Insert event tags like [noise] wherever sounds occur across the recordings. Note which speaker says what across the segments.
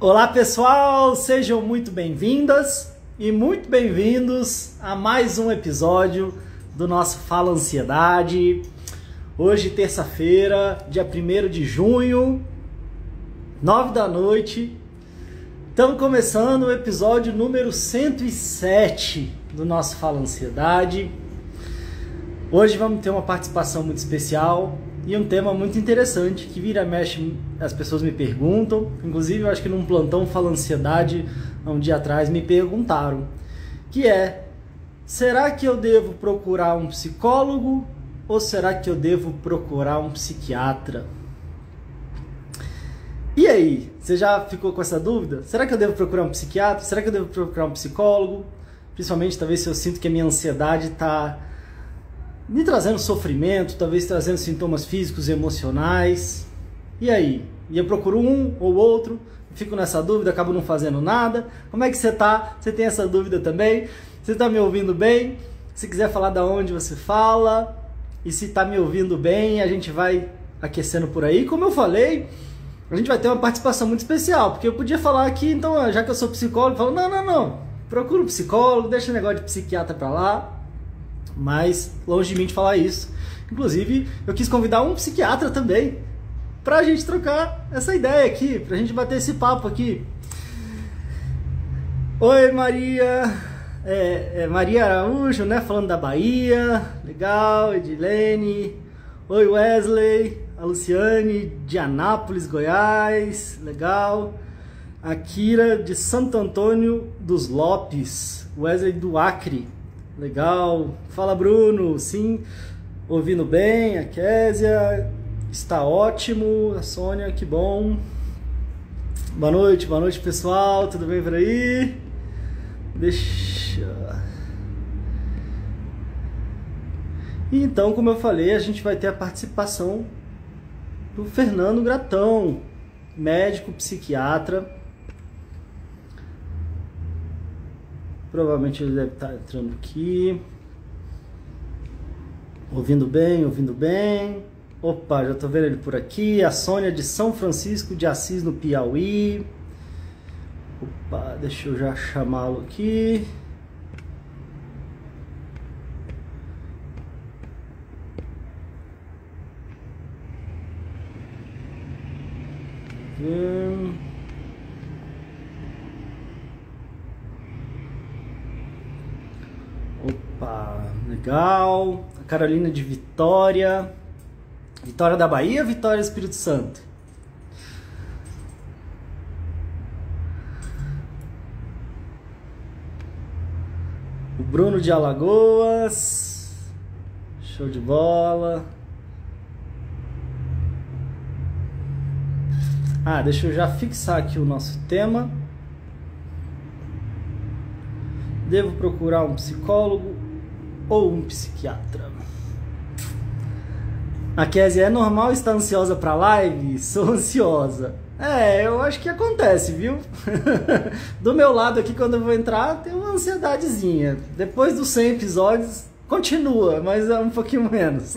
Speaker 1: Olá pessoal, sejam muito bem-vindas e muito bem-vindos a mais um episódio do nosso Fala Ansiedade. Hoje, terça-feira, dia 1 de junho, 9 da noite. Estamos começando o episódio número 107 do nosso Fala Ansiedade. Hoje vamos ter uma participação muito especial e um tema muito interessante que vira mexe as pessoas me perguntam, inclusive eu acho que num plantão fala ansiedade um dia atrás me perguntaram, que é será que eu devo procurar um psicólogo ou será que eu devo procurar um psiquiatra? E aí, você já ficou com essa dúvida? Será que eu devo procurar um psiquiatra? Será que eu devo procurar um psicólogo? Principalmente talvez se eu sinto que a minha ansiedade está me trazendo sofrimento, talvez trazendo sintomas físicos emocionais. E aí? E eu procuro um ou outro, fico nessa dúvida, acabo não fazendo nada. Como é que você tá? Você tem essa dúvida também? Você está me ouvindo bem? Se quiser falar da onde você fala e se está me ouvindo bem, a gente vai aquecendo por aí. Como eu falei, a gente vai ter uma participação muito especial, porque eu podia falar aqui, então, já que eu sou psicólogo, eu falo, não, não, não, procura um psicólogo, deixa o negócio de psiquiatra para lá, mas longe de mim de falar isso. Inclusive, eu quis convidar um psiquiatra também para a gente trocar essa ideia aqui, para a gente bater esse papo aqui. Oi, Maria. É, é Maria Araújo, né? Falando da Bahia. Legal, Edilene. Oi, Wesley. A Luciane de Anápolis, Goiás. Legal. A Kira de Santo Antônio dos Lopes. Wesley do Acre. Legal. Fala, Bruno. Sim, ouvindo bem. A Késia está ótimo. A Sônia, que bom. Boa noite, boa noite, pessoal. Tudo bem por aí? Deixa. Então, como eu falei, a gente vai ter a participação do Fernando Gratão, médico psiquiatra Provavelmente ele deve estar entrando aqui. Ouvindo bem, ouvindo bem. Opa, já estou vendo ele por aqui. A Sônia de São Francisco de Assis, no Piauí. Opa, deixa eu já chamá-lo aqui. Hum. Opa, legal. A Carolina de Vitória. Vitória da Bahia, Vitória Espírito Santo. O Bruno de Alagoas. Show de bola. Ah, deixa eu já fixar aqui o nosso tema. Devo procurar um psicólogo ou um psiquiatra? A Kézia, é normal estar ansiosa para live? Sou ansiosa. É, eu acho que acontece, viu? [laughs] Do meu lado aqui, quando eu vou entrar, tem uma ansiedadezinha. Depois dos 100 episódios, continua, mas é um pouquinho menos.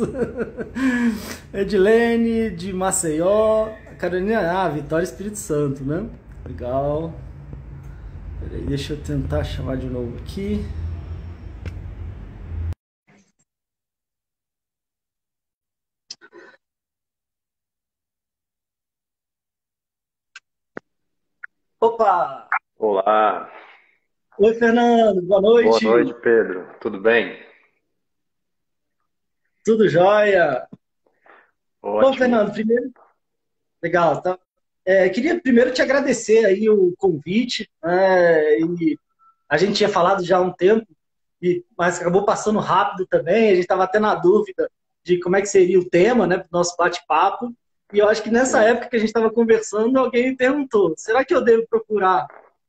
Speaker 1: [laughs] Edilene, de Maceió. Carolina, ah, Vitória Espírito Santo, né? Legal. Peraí, deixa eu tentar chamar de novo aqui. Opa!
Speaker 2: Olá!
Speaker 1: Oi, Fernando, boa noite.
Speaker 2: Boa noite, Pedro. Tudo bem?
Speaker 1: Tudo jóia?
Speaker 2: Ótimo.
Speaker 1: Bom, Fernando, primeiro. Legal, tá? É, queria primeiro te agradecer aí o convite. Né, e a gente tinha falado já há um tempo, e, mas acabou passando rápido também. A gente estava até na dúvida de como é que seria o tema né, para o nosso bate-papo. E eu acho que nessa época que a gente estava conversando, alguém me perguntou: será que eu devo procurar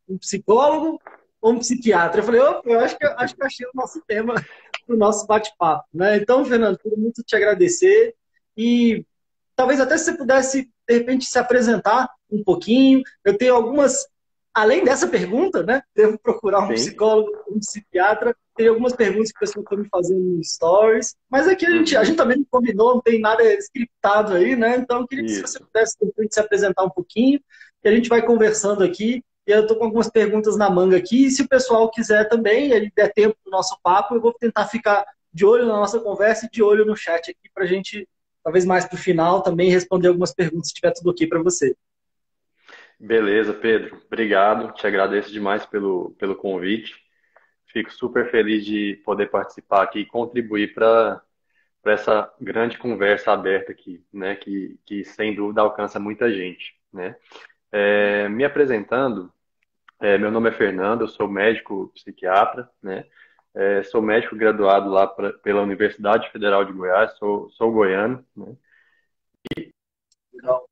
Speaker 1: um psicólogo ou um psiquiatra? Eu falei: opa, eu acho que, acho que achei o nosso tema [laughs] para o nosso bate-papo. Né? Então, Fernando, quero muito te agradecer. E talvez até se você pudesse de repente se apresentar um pouquinho. Eu tenho algumas, além dessa pergunta, né? Devo procurar um Sim. psicólogo, um psiquiatra. Tem algumas perguntas que o pessoal está me fazendo no stories. Mas aqui a gente, a gente também não combinou, não tem nada scriptado aí, né? Então eu queria que se você pudesse se apresentar um pouquinho. e a gente vai conversando aqui. E eu estou com algumas perguntas na manga aqui. E se o pessoal quiser também, ele der tempo do nosso papo, eu vou tentar ficar de olho na nossa conversa e de olho no chat aqui para a gente, talvez mais para o final, também responder algumas perguntas se tiver tudo aqui para você.
Speaker 2: Beleza, Pedro. Obrigado. Te agradeço demais pelo, pelo convite. Fico super feliz de poder participar aqui e contribuir para essa grande conversa aberta aqui, né? Que, que sem dúvida alcança muita gente, né? É, me apresentando, é, meu nome é Fernando, eu sou médico psiquiatra, né? É, sou médico graduado lá pra, pela Universidade Federal de Goiás, sou, sou goiano, né? E... Legal.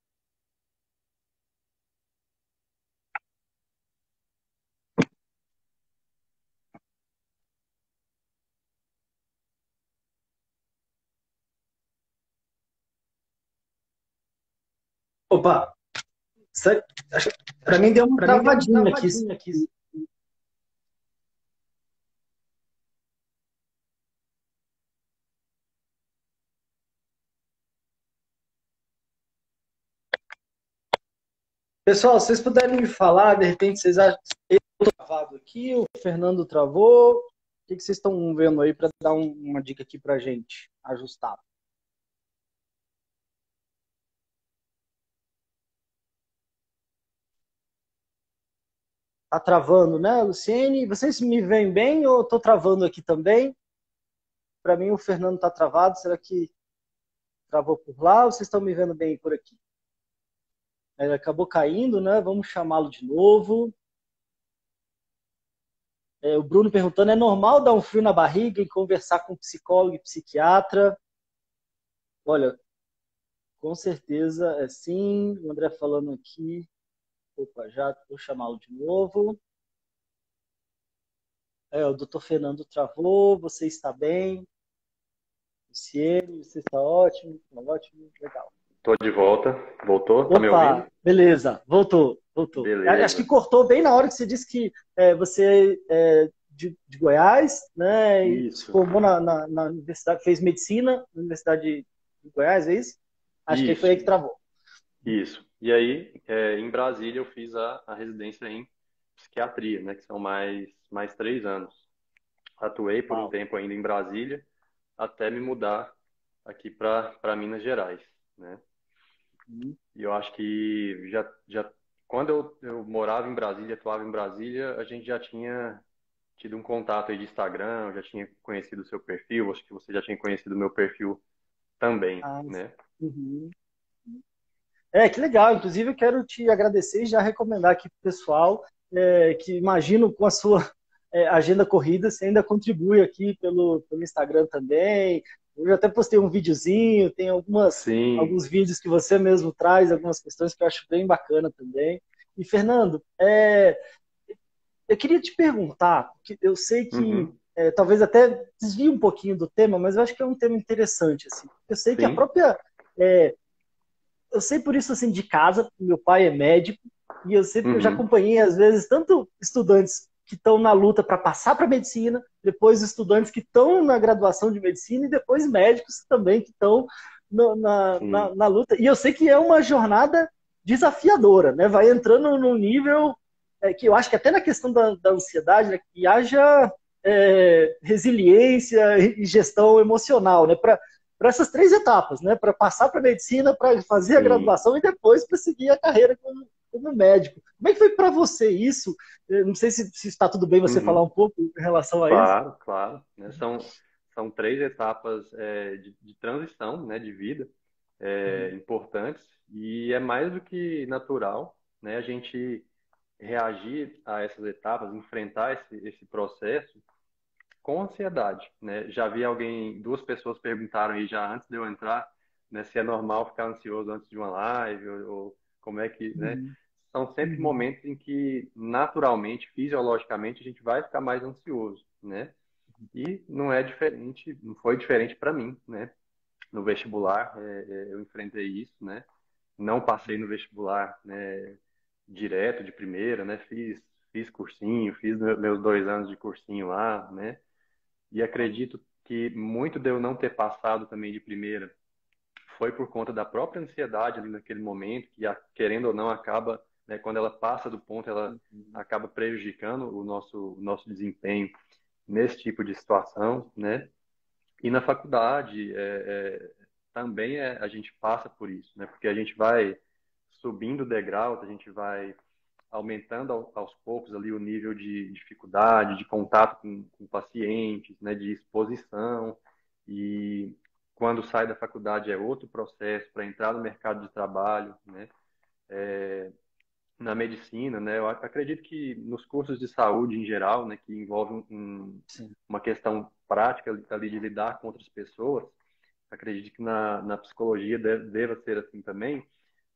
Speaker 1: Opa! Para mim deu uma travadinha aqui. aqui. Pessoal, se vocês puderem me falar, de repente vocês acham que eu estou travado aqui, o Fernando travou. O que vocês estão vendo aí para dar uma dica aqui para gente ajustar? Tá travando, né, Luciene? Vocês me veem bem ou tô travando aqui também? Para mim o Fernando tá travado. Será que travou por lá ou vocês estão me vendo bem por aqui? Ele acabou caindo, né? Vamos chamá-lo de novo. É, o Bruno perguntando: é normal dar um frio na barriga e conversar com psicólogo e psiquiatra? Olha, com certeza é sim. O André falando aqui. Opa, já vou chamá-lo de novo. É, o doutor Fernando travou, você está bem? Luciene, você está ótimo, está ótimo, legal.
Speaker 2: Estou de volta, voltou, Está me ouvindo?
Speaker 1: Beleza, voltou, voltou. Beleza. Acho que cortou bem na hora que você disse que é, você é de, de, Goiás, né? Isso. formou na, na, na, universidade, fez medicina na Universidade de Goiás, é isso? Acho isso. que foi aí que travou.
Speaker 2: Isso. E aí, é, em Brasília, eu fiz a, a residência em psiquiatria, né, que são mais, mais três anos. Atuei por um tempo ainda em Brasília, até me mudar aqui para Minas Gerais, né? Uhum. E eu acho que já, já quando eu, eu morava em Brasília, atuava em Brasília, a gente já tinha tido um contato aí de Instagram, eu já tinha conhecido o seu perfil, acho que você já tinha conhecido o meu perfil também, ah, né? Uhum.
Speaker 1: É, que legal. Inclusive, eu quero te agradecer e já recomendar aqui para o pessoal é, que imagino com a sua [laughs] é, agenda corrida, você ainda contribui aqui pelo, pelo Instagram também. Eu já até postei um videozinho, tem algumas, alguns vídeos que você mesmo traz, algumas questões que eu acho bem bacana também. E, Fernando, é, eu queria te perguntar, que eu sei que uhum. é, talvez até desvie um pouquinho do tema, mas eu acho que é um tema interessante. Assim. Eu sei Sim. que a própria é, eu sei por isso assim de casa, meu pai é médico e eu sempre uhum. eu já acompanhei às vezes tanto estudantes que estão na luta para passar para medicina, depois estudantes que estão na graduação de medicina e depois médicos também que estão na, na, na, luta. E eu sei que é uma jornada desafiadora, né? Vai entrando num nível é, que eu acho que até na questão da, da ansiedade, né, que haja é, resiliência e gestão emocional, né? Para para essas três etapas, né? Para passar para medicina, para fazer a graduação e depois para seguir a carreira como, como, médico. Como é que foi para você isso? Eu não sei se, se, está tudo bem você uhum. falar um pouco em relação a
Speaker 2: claro,
Speaker 1: isso.
Speaker 2: Claro, claro. Né? São, são três etapas é, de, de, transição, né? De vida é, uhum. importantes e é mais do que natural, né? A gente reagir a essas etapas, enfrentar esse, esse processo com ansiedade, né? Já vi alguém, duas pessoas perguntaram aí já antes de eu entrar, né, se é normal ficar ansioso antes de uma live ou, ou como é que, né? Uhum. São sempre uhum. momentos em que naturalmente, fisiologicamente, a gente vai ficar mais ansioso, né? E não é diferente, não foi diferente para mim, né? No vestibular, é, é, eu enfrentei isso, né? Não passei no vestibular, né? Direto de primeira, né? Fiz fiz cursinho, fiz meus dois anos de cursinho lá, né? E acredito que muito de eu não ter passado também de primeira foi por conta da própria ansiedade ali naquele momento, que querendo ou não acaba né, quando ela passa do ponto, ela uhum. acaba prejudicando o nosso, o nosso desempenho nesse tipo de situação, né? E na faculdade é, é, também é, a gente passa por isso, né? Porque a gente vai subindo degraus, a gente vai aumentando aos poucos ali o nível de dificuldade, de contato com, com pacientes, né? De exposição e quando sai da faculdade é outro processo para entrar no mercado de trabalho, né? É, na medicina, né? Eu acredito que nos cursos de saúde em geral, né, que envolvem um, uma questão prática ali de lidar com outras pessoas, acredito que na, na psicologia deve, deva ser assim também.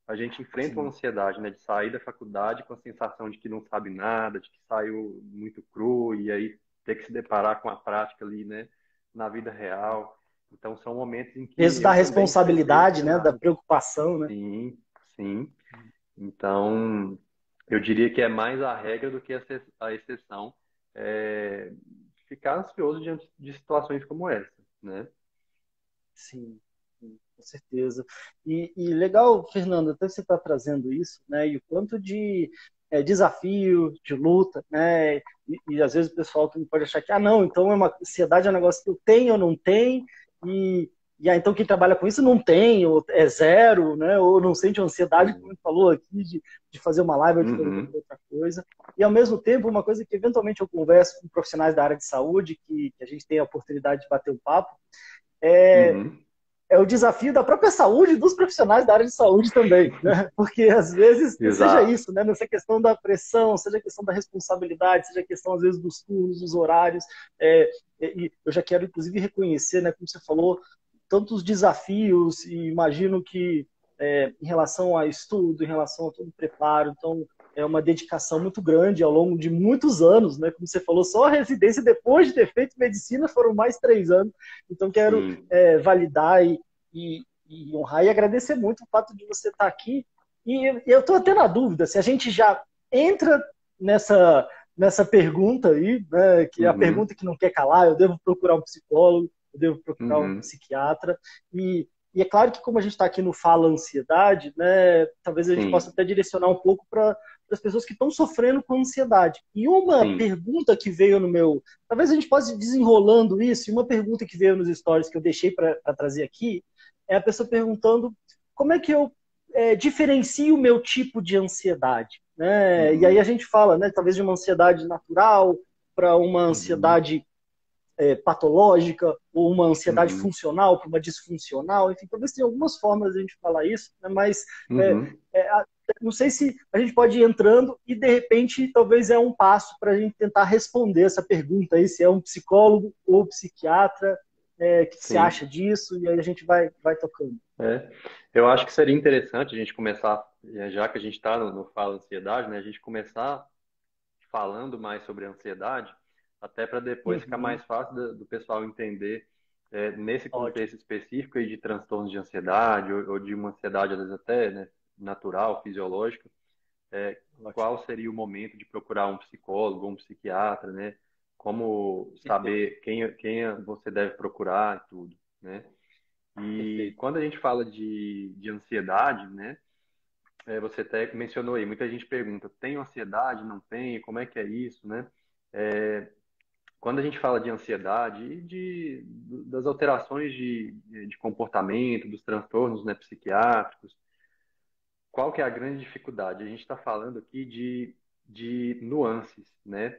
Speaker 2: A gente enfrenta Sim. uma ansiedade, né, de sair da faculdade com a sensação de que não sabe nada, de que saiu muito cru e aí ter que se deparar com a prática ali, né, na vida real. Então são momentos em que
Speaker 1: peso da responsabilidade, né, da preocupação, né?
Speaker 2: Sim, sim. Então, eu diria que é mais a regra do que a exceção é, ficar ansioso diante de situações como essa, né?
Speaker 1: Sim, com certeza. E, e legal, Fernando, até você está trazendo isso, né? E o quanto de é, desafio, de luta, né? E, e, às vezes o pessoal pode achar que, ah, não, então é uma ansiedade é um negócio que eu tenho ou não tenho, e e aí, então quem trabalha com isso não tem, ou é zero, né? Ou não sente ansiedade, como gente falou aqui, de, de fazer uma live ou de fazer uhum. outra coisa. E ao mesmo tempo, uma coisa que eventualmente eu converso com profissionais da área de saúde, que, que a gente tem a oportunidade de bater um papo, é, uhum. É o desafio da própria saúde dos profissionais da área de saúde também, né? Porque às vezes, Exato. seja isso, né? Nessa questão da pressão, seja a questão da responsabilidade, seja a questão, às vezes, dos turnos, dos horários. É, e eu já quero, inclusive, reconhecer, né, como você falou, tantos desafios e imagino que é, em relação a estudo, em relação a todo o preparo, então é uma dedicação muito grande ao longo de muitos anos, né? Como você falou, só a residência depois de ter feito medicina foram mais três anos. Então quero é, validar e, e, e, honrar e agradecer muito o fato de você estar aqui. E eu estou até na dúvida se a gente já entra nessa nessa pergunta aí, né? Que é a uhum. pergunta que não quer calar. Eu devo procurar um psicólogo eu devo procurar uhum. um psiquiatra. E, e, é claro que, como a gente está aqui no Fala Ansiedade, né, talvez a gente Sim. possa até direcionar um pouco para as pessoas que estão sofrendo com ansiedade. E uma Sim. pergunta que veio no meu. Talvez a gente possa ir desenrolando isso, e uma pergunta que veio nos stories que eu deixei para trazer aqui é a pessoa perguntando como é que eu é, diferencio o meu tipo de ansiedade. Né? Uhum. E aí a gente fala, né, talvez de uma ansiedade natural para uma uhum. ansiedade é, patológica ou uma ansiedade uhum. funcional para uma disfuncional, enfim, talvez tenha algumas formas de a gente falar isso, né? mas é, uhum. é, não sei se a gente pode ir entrando e de repente talvez é um passo para a gente tentar responder essa pergunta aí, se é um psicólogo ou psiquiatra, é, que se acha disso, e aí a gente vai, vai tocando.
Speaker 2: É, eu acho que seria interessante a gente começar, já que a gente está no, no Fala Ansiedade, né, a gente começar falando mais sobre a ansiedade, até para depois uhum. ficar mais fácil do, do pessoal entender é, nesse contexto Ótimo. específico de transtornos de ansiedade ou, ou, de uma ansiedade às vezes até né, natural, fisiológica, é, qual seria o momento de procurar um psicólogo, um psiquiatra, né? Como saber quem, quem você deve procurar e tudo, né? E quando a gente fala de, de ansiedade, né? É, você até mencionou aí, muita gente pergunta, tem ansiedade, não tem? Como é que é isso, né? É, quando a gente fala de ansiedade e de, das alterações de, de comportamento, dos transtornos né, psiquiátricos, qual que é a grande dificuldade? A gente está falando aqui de, de nuances, né?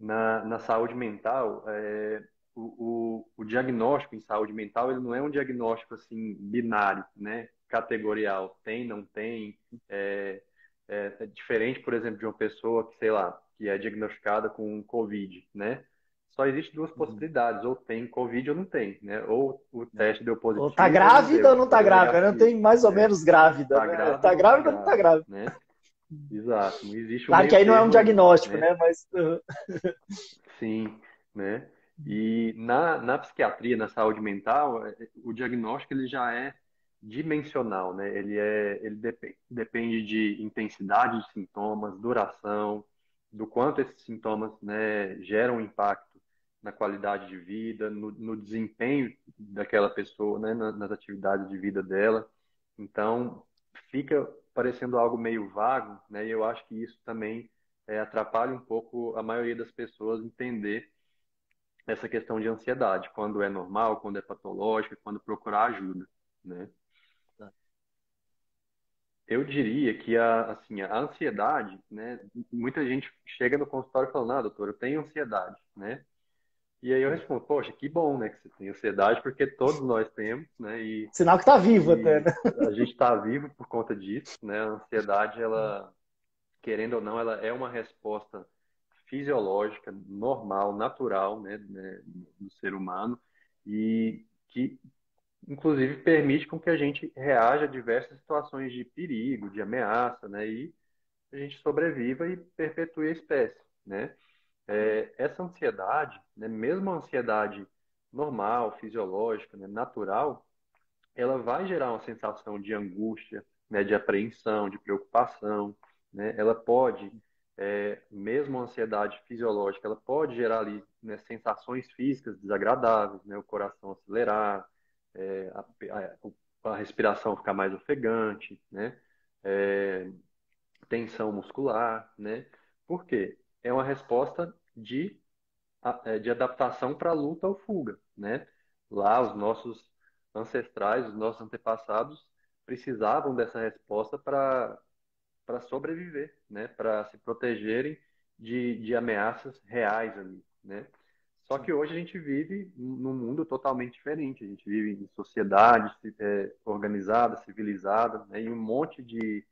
Speaker 2: Na, na saúde mental, é, o, o, o, diagnóstico em saúde mental ele não é um diagnóstico assim binário, né? Categorial, tem, não tem. É, é, é diferente, por exemplo, de uma pessoa que, sei lá, que é diagnosticada com Covid, né? Só existe duas uhum. possibilidades, ou tem Covid ou não tem, né? Ou o teste deu positivo. Ou
Speaker 1: tá grávida ou não tá grávida, não tem mais ou é. menos grávida. Tá, né? grávida, tá grávida ou não tá grávida. Né?
Speaker 2: Exato, não existe um
Speaker 1: Claro que aí não é um diagnóstico, né? né? Mas...
Speaker 2: Sim, né? E na, na psiquiatria, na saúde mental, é, o diagnóstico ele já é dimensional, né? Ele, é, ele depende, depende de intensidade de sintomas, duração, do quanto esses sintomas né, geram impacto na qualidade de vida, no, no desempenho daquela pessoa, né, nas, nas atividades de vida dela. Então, fica parecendo algo meio vago, né? E eu acho que isso também é, atrapalha um pouco a maioria das pessoas entender essa questão de ansiedade, quando é normal, quando é patológica, quando procurar ajuda, né? Eu diria que a, assim, a ansiedade, né? Muita gente chega no consultório falando, ah, doutor, eu tenho ansiedade, né? E aí eu respondo, poxa, que bom, né, que você tem ansiedade, porque todos nós temos, né? E,
Speaker 1: Sinal que está vivo até, né? [laughs]
Speaker 2: A gente está vivo por conta disso, né? A ansiedade, ela, querendo ou não, ela é uma resposta fisiológica, normal, natural, né, né do ser humano e que inclusive permite com que a gente reaja a diversas situações de perigo, de ameaça, né? E a gente sobreviva e perpetue a espécie, né? É, essa ansiedade, né, mesmo a ansiedade normal, fisiológica, né, natural, ela vai gerar uma sensação de angústia, né, de apreensão, de preocupação, né? Ela pode, é, mesmo a ansiedade fisiológica, ela pode gerar ali né, sensações físicas desagradáveis, né? O coração acelerar, é, a, a, respiração ficar mais ofegante, né? É, tensão muscular, né? Por quê? É uma resposta de, é, de adaptação para luta ou fuga, né? Lá os nossos ancestrais, os nossos antepassados precisavam dessa resposta para para sobreviver, né? Para se protegerem de, de ameaças reais ali, né? Só que hoje a gente vive num mundo totalmente diferente. A gente vive em sociedade é, organizada, civilizada, né, e um monte de,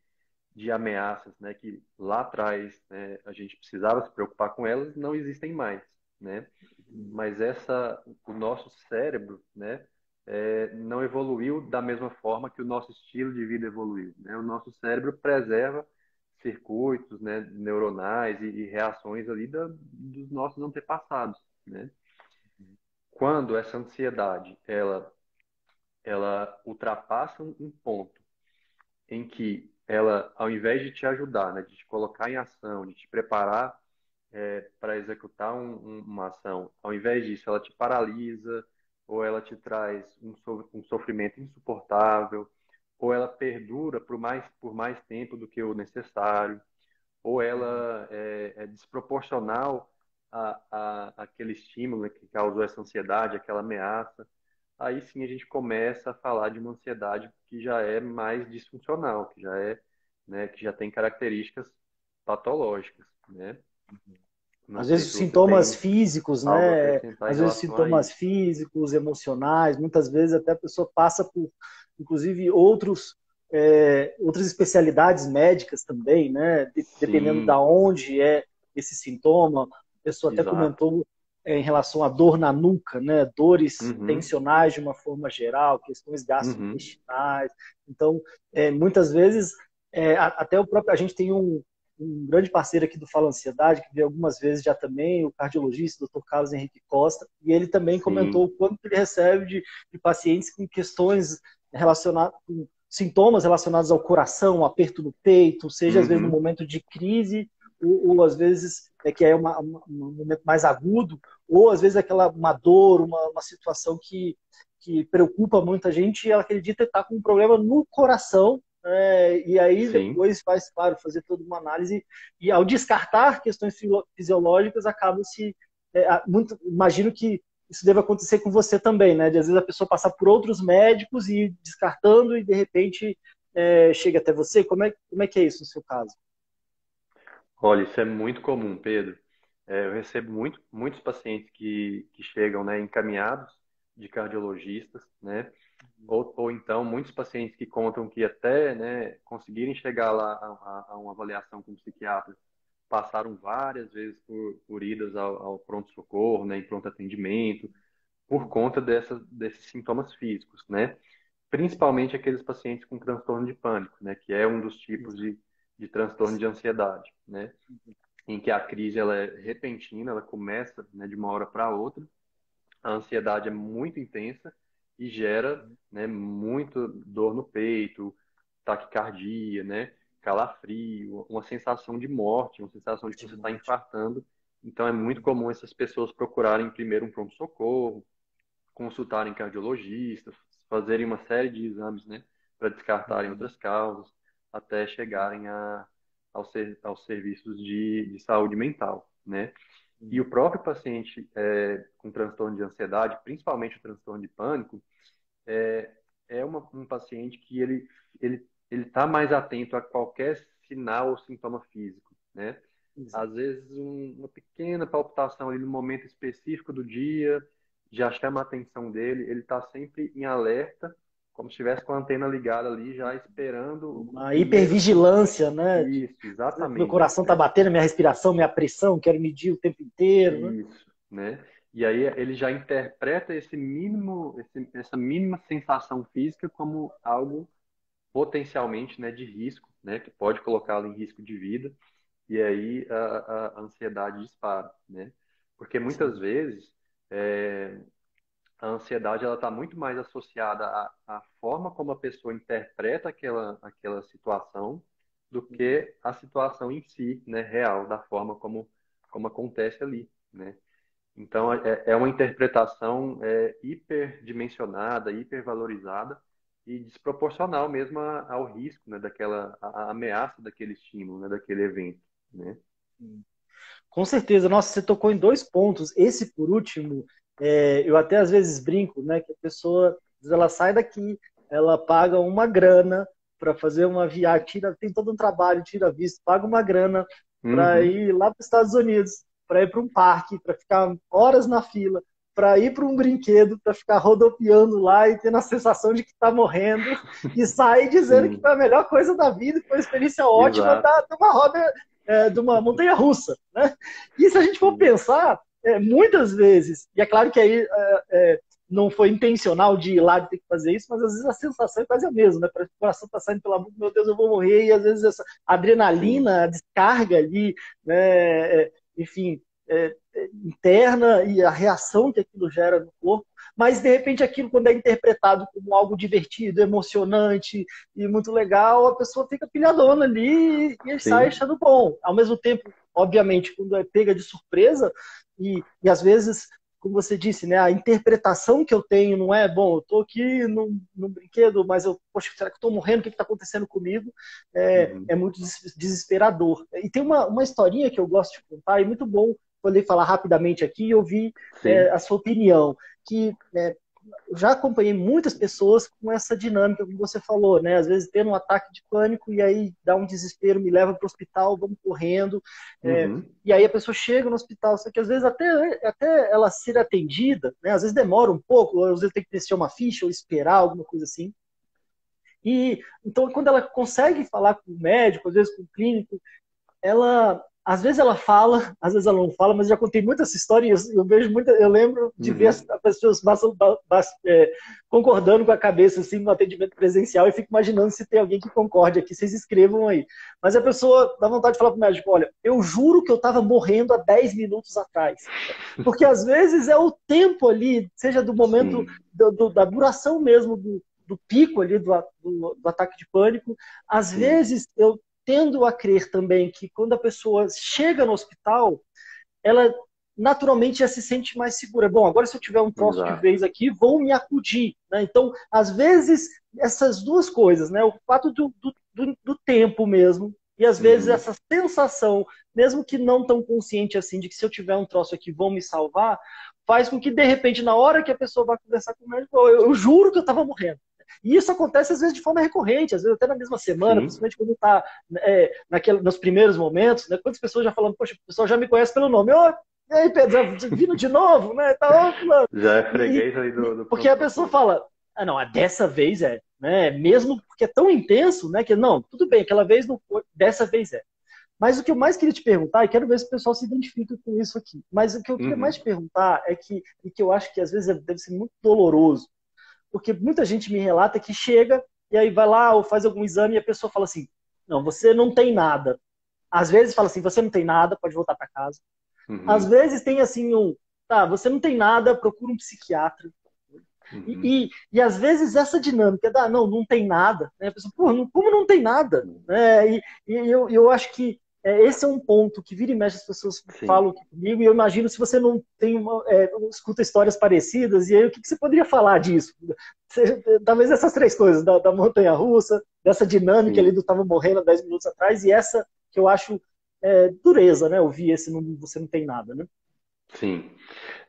Speaker 2: de ameaças né, que lá atrás né, a gente precisava se preocupar com elas, não existem mais. Né? Mas essa, o nosso cérebro né, é, não evoluiu da mesma forma que o nosso estilo de vida evoluiu. Né? O nosso cérebro preserva circuitos né, neuronais e, e reações ali da, dos nossos antepassados né? Quando essa ansiedade ela ela ultrapassa um ponto em que ela, ao invés de te ajudar, né, de te colocar em ação, de te preparar é, para executar um, um, uma ação, ao invés disso, ela te paralisa, ou ela te traz um, so, um sofrimento insuportável, ou ela perdura por mais, por mais tempo do que o necessário, ou ela é, é desproporcional a, a, aquele estímulo que causou essa ansiedade, aquela ameaça, aí sim a gente começa a falar de uma ansiedade que já é mais disfuncional, que já é, né, que já tem características patológicas, né?
Speaker 1: Não às vezes sintomas físicos, né? Às vezes sintomas físicos, emocionais, muitas vezes até a pessoa passa por, inclusive, outros é, outras especialidades médicas também, né? Dependendo da onde é esse sintoma, pessoa até Exato. comentou é, em relação à dor na nuca, né? Dores uhum. tensionais de uma forma geral, questões gastrointestinais. Uhum. Então, é, muitas vezes, é, até o próprio a gente tem um, um grande parceiro aqui do Fala Ansiedade, que veio algumas vezes já também, o cardiologista, o Dr. Carlos Henrique Costa, e ele também comentou o quanto ele recebe de, de pacientes com questões relacionadas com sintomas relacionados ao coração, um aperto no peito, seja uhum. às vezes no uhum. momento de crise ou, ou às vezes é que é uma, uma, um momento mais agudo, ou às vezes aquela uma dor, uma, uma situação que, que preocupa muita gente e ela acredita estar com um problema no coração, é, e aí Sim. depois faz, claro, fazer toda uma análise e ao descartar questões fisiológicas acaba se é, muito, imagino que isso deve acontecer com você também, né? De às vezes a pessoa passar por outros médicos e ir descartando e de repente é, chega até você. Como é, como é que é isso no seu caso?
Speaker 2: Olha, isso é muito comum, Pedro. É, eu recebo muito, muitos pacientes que, que chegam né, encaminhados de cardiologistas, né? Ou, ou então muitos pacientes que contam que até né, conseguirem chegar lá a, a uma avaliação com um psiquiatra passaram várias vezes por, por idas ao, ao pronto-socorro, né, em pronto atendimento, por conta dessas, desses sintomas físicos, né? Principalmente aqueles pacientes com transtorno de pânico, né, que é um dos tipos de, de transtorno de ansiedade, né? Em que a crise ela é repentina, ela começa né, de uma hora para outra, a ansiedade é muito intensa e gera né, muito dor no peito, taquicardia, né, calafrio, uma sensação de morte, uma sensação de que você está infartando. Então é muito comum essas pessoas procurarem primeiro um pronto-socorro, consultarem cardiologistas, fazerem uma série de exames, né, para descartarem outras causas até chegarem a, aos, aos serviços de, de saúde mental, né? E o próprio paciente é, com transtorno de ansiedade, principalmente o transtorno de pânico, é, é uma, um paciente que ele ele ele está mais atento a qualquer sinal ou sintoma físico, né? Às vezes um, uma pequena palpitação ali no momento específico do dia já chama a atenção dele, ele está sempre em alerta, como se estivesse com a antena ligada ali, já esperando.
Speaker 1: Uma hipervigilância, né?
Speaker 2: Isso, exatamente.
Speaker 1: Meu coração está batendo, minha respiração, minha pressão, quero medir o tempo inteiro.
Speaker 2: Né? Isso, né? né? E aí ele já interpreta esse mínimo, esse, essa mínima sensação física como algo potencialmente né, de risco, né, que pode colocá-lo em risco de vida, e aí a, a ansiedade dispara, né? Porque muitas Sim. vezes é, a ansiedade ela está muito mais associada à, à, forma como a pessoa interpreta aquela, aquela situação do que a situação em si, né, real, da forma como, como acontece ali, né? Então, é, é uma interpretação é, hiperdimensionada, hipervalorizada e desproporcional mesmo ao risco, né, daquela a ameaça daquele estímulo, né, daquele evento, né?
Speaker 1: Com certeza, nossa, você tocou em dois pontos. Esse, por último, é, eu até às vezes brinco, né, que a pessoa, ela sai daqui, ela paga uma grana para fazer uma viagem, tira, tem todo um trabalho, tira visto, paga uma grana para uhum. ir lá para os Estados Unidos, para ir para um parque, para ficar horas na fila, para ir para um brinquedo, para ficar rodopiando lá e tendo a sensação de que está morrendo, e sair dizendo que foi a melhor coisa da vida, que foi uma experiência ótima da, de uma roda, é, de uma montanha russa. Né? E se a gente for pensar, é, muitas vezes, e é claro que aí é, é, não foi intencional de ir lá de ter que fazer isso, mas às vezes a sensação é quase a mesma, né? O coração está saindo pela boca, meu Deus, eu vou morrer, e às vezes essa adrenalina, a descarga ali, né? É, enfim, é, interna e a reação que aquilo gera no corpo, mas de repente aquilo, quando é interpretado como algo divertido, emocionante e muito legal, a pessoa fica pilhadona ali e Sim. sai achando bom. Ao mesmo tempo, obviamente, quando é pega de surpresa, e, e às vezes, como você disse, né, a interpretação que eu tenho não é, bom, eu estou aqui num, num, brinquedo, mas eu, poxa, será que estou morrendo? O que está acontecendo comigo? É, uhum. é, muito desesperador. E tem uma, uma historinha que eu gosto de contar, e muito bom poder falar rapidamente aqui e ouvir é, a sua opinião, que é, já acompanhei muitas pessoas com essa dinâmica que você falou, né? Às vezes tendo um ataque de pânico e aí dá um desespero, me leva para o hospital, vamos correndo. É, uhum. e aí a pessoa chega no hospital, só que às vezes até, até ela ser atendida, né? Às vezes demora um pouco, às vezes tem que preencher uma ficha ou esperar, alguma coisa assim. E então quando ela consegue falar com o médico, às vezes com o clínico, ela às vezes ela fala, às vezes ela não fala, mas já contei muitas histórias. Eu vejo muita, eu lembro de uhum. ver as pessoas é, concordando com a cabeça assim no atendimento presencial e fico imaginando se tem alguém que concorde aqui. Vocês escrevam aí. Mas a pessoa dá vontade de falar para o médico: olha, eu juro que eu estava morrendo há 10 minutos atrás. Porque às vezes é o tempo ali, seja do momento do, do, da duração mesmo do, do pico ali do, do, do, ataque de pânico. Às Sim. vezes eu tendo a crer também que quando a pessoa chega no hospital, ela naturalmente já se sente mais segura. Bom, agora se eu tiver um troço Exato. de vez aqui, vou me acudir. Né? Então, às vezes, essas duas coisas, né? o fato do, do, do tempo mesmo, e às vezes uhum. essa sensação, mesmo que não tão consciente assim, de que se eu tiver um troço aqui vão me salvar, faz com que, de repente, na hora que a pessoa vai conversar com o médico, eu, eu juro que eu estava morrendo. E isso acontece às vezes de forma recorrente, às vezes até na mesma semana, Sim. principalmente quando está é, nos primeiros momentos, né? Quantas pessoas já falando, poxa, o pessoal já me conhece pelo nome, oh, e aí, Pedro, vindo de novo, né? Tá,
Speaker 2: Já é freguês aí do, do
Speaker 1: Porque a pessoa fala, ah, não, dessa vez é, né? Mesmo porque é tão intenso, né? Que não, tudo bem, aquela vez não foi, dessa vez é. Mas o que eu mais queria te perguntar, e quero ver se o pessoal se identifica com isso aqui, mas o que eu queria uhum. mais te perguntar é que, e que eu acho que às vezes deve ser muito doloroso, porque muita gente me relata que chega e aí vai lá ou faz algum exame e a pessoa fala assim: não, você não tem nada. Às vezes fala assim: você não tem nada, pode voltar para casa. Uhum. Às vezes tem assim um: tá, você não tem nada, procura um psiquiatra. Uhum. E, e, e, às vezes essa dinâmica da não, não tem nada, né? A pessoa, Pô, não, como não tem nada? Uhum. É, e, e eu, eu acho que esse é um ponto que vira e mexe as pessoas Sim. falam comigo, e eu imagino se você não tem uma, é, escuta histórias parecidas, e aí o que, que você poderia falar disso? Você, talvez essas três coisas, da, da montanha russa, dessa dinâmica Sim. ali do estava morrendo há 10 minutos atrás, e essa que eu acho é, dureza, né? Ouvir esse não, você não tem nada, né?
Speaker 2: Sim.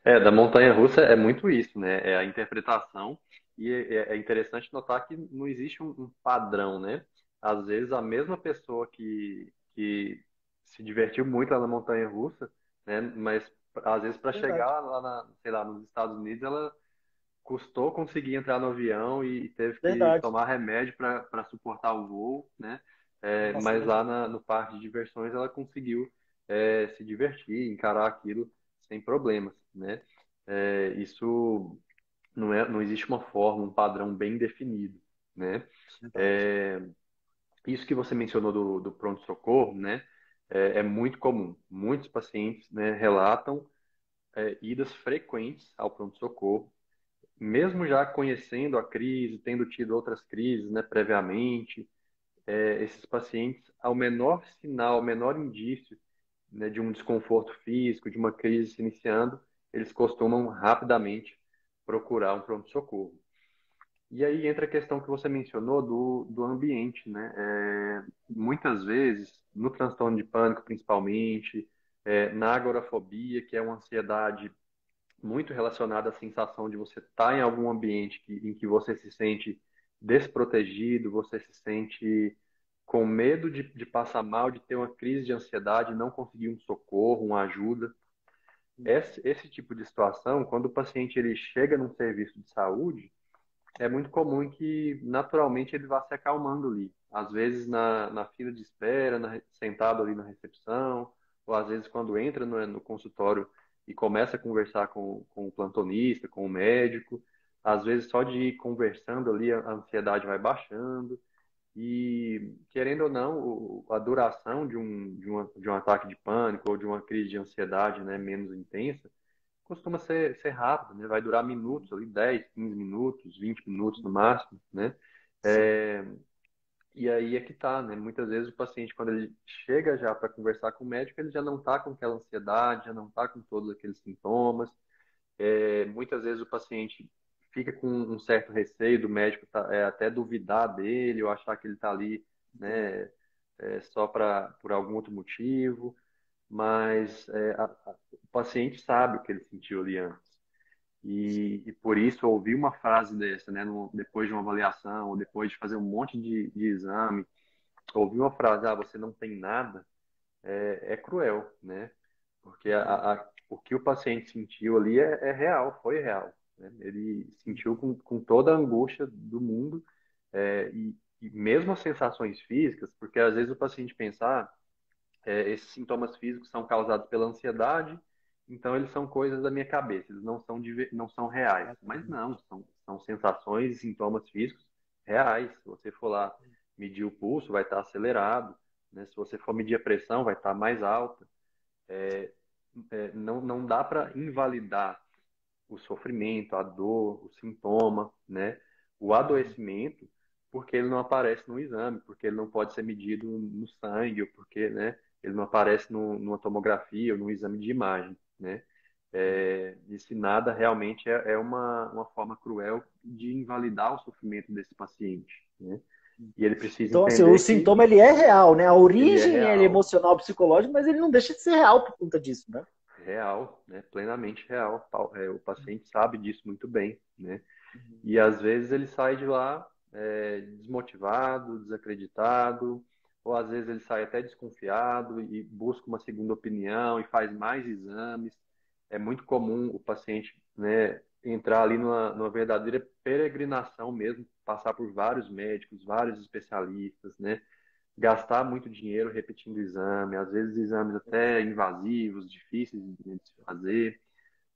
Speaker 2: É, da montanha russa é muito isso, né? É a interpretação, e é, é interessante notar que não existe um, um padrão, né? Às vezes a mesma pessoa que, que se divertiu muito lá na montanha russa, né? Mas às vezes para chegar lá na, sei lá, nos Estados Unidos, ela custou conseguir entrar no avião e teve que Verdade. tomar remédio para suportar o voo, né? É, mas lá na, no parque de diversões ela conseguiu é, se divertir, encarar aquilo sem problemas, né? É, isso não é, não existe uma forma, um padrão bem definido, né? É, isso que você mencionou do, do pronto socorro, né? É, é muito comum. Muitos pacientes né, relatam é, idas frequentes ao pronto-socorro, mesmo já conhecendo a crise, tendo tido outras crises né, previamente, é, esses pacientes, ao menor sinal, ao menor indício né, de um desconforto físico, de uma crise se iniciando, eles costumam rapidamente procurar um pronto-socorro. E aí entra a questão que você mencionou do, do ambiente, né? É, muitas vezes, no transtorno de pânico principalmente, é, na agorafobia, que é uma ansiedade muito relacionada à sensação de você estar em algum ambiente que, em que você se sente desprotegido, você se sente com medo de, de passar mal, de ter uma crise de ansiedade, não conseguir um socorro, uma ajuda. Esse, esse tipo de situação, quando o paciente ele chega num serviço de saúde, é muito comum que naturalmente ele vá se acalmando ali. Às vezes na, na fila de espera, na, sentado ali na recepção, ou às vezes quando entra no, no consultório e começa a conversar com, com o plantonista, com o médico, às vezes só de ir conversando ali a ansiedade vai baixando. E, querendo ou não, a duração de um, de, uma, de um ataque de pânico ou de uma crise de ansiedade né, menos intensa costuma ser, ser rápido, né? vai durar minutos, ali 10, 15 minutos, 20 minutos no máximo, né? É, e aí é que tá, né? Muitas vezes o paciente, quando ele chega já para conversar com o médico, ele já não está com aquela ansiedade, já não está com todos aqueles sintomas. É, muitas vezes o paciente fica com um certo receio do médico tá, é, até duvidar dele ou achar que ele está ali, né? É, só para por algum outro motivo mas é, a, a, o paciente sabe o que ele sentiu ali antes. E, e por isso, ouvir uma frase dessa, né, no, depois de uma avaliação, ou depois de fazer um monte de, de exame, ouvir uma frase, ah, você não tem nada, é, é cruel, né? Porque a, o que o paciente sentiu ali é, é real, foi real. Né? Ele sentiu com, com toda a angústia do mundo é, e, e mesmo as sensações físicas, porque às vezes o paciente pensar, ah, é, esses sintomas físicos são causados pela ansiedade, então eles são coisas da minha cabeça, eles não são, não são reais. Mas não, são, são sensações e sintomas físicos reais. Se você for lá medir o pulso, vai estar acelerado. Né? Se você for medir a pressão, vai estar mais alta. É, é, não, não dá para invalidar o sofrimento, a dor, o sintoma, né? o adoecimento, porque ele não aparece no exame, porque ele não pode ser medido no sangue, ou porque né, ele não aparece no, numa tomografia ou num exame de imagem, né? É, esse nada realmente é, é, uma, uma forma cruel de invalidar o sofrimento desse paciente, né? E ele precisa
Speaker 1: então, assim, o que... sintoma ele é real, né? A origem ele é, é emocional, psicológica, mas ele não deixa de ser real por conta disso, né?
Speaker 2: Real, né? Plenamente real. É, o paciente sabe disso muito bem, né? Uhum. E às vezes ele sai de lá é, desmotivado, desacreditado, ou às vezes ele sai até desconfiado e busca uma segunda opinião e faz mais exames. É muito comum o paciente né, entrar ali numa, numa verdadeira peregrinação mesmo, passar por vários médicos, vários especialistas, né? gastar muito dinheiro repetindo exame, às vezes exames até invasivos, difíceis de fazer,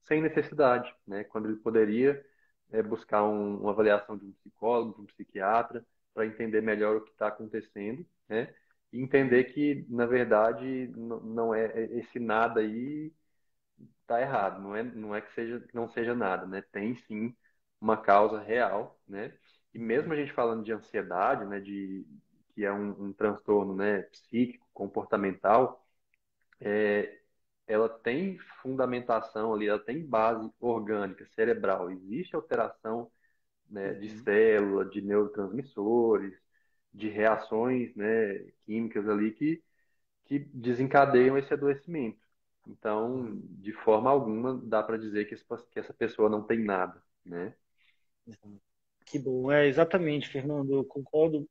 Speaker 2: sem necessidade, né? Quando ele poderia é, buscar um, uma avaliação de um psicólogo, de um psiquiatra, para entender melhor o que está acontecendo, né? E entender que, na verdade, não é, é esse nada aí está errado, não é, não é que seja, não seja nada, né? Tem sim uma causa real, né? E mesmo a gente falando de ansiedade, né, de que é um, um transtorno, né, psíquico, comportamental, é, ela tem fundamentação ali, ela tem base orgânica, cerebral. Existe alteração né, de uhum. célula, de neurotransmissores, de reações né, químicas ali que, que desencadeiam esse adoecimento. Então, de forma alguma, dá para dizer que, que essa pessoa não tem nada, né?
Speaker 1: Que bom, é exatamente, Fernando, eu concordo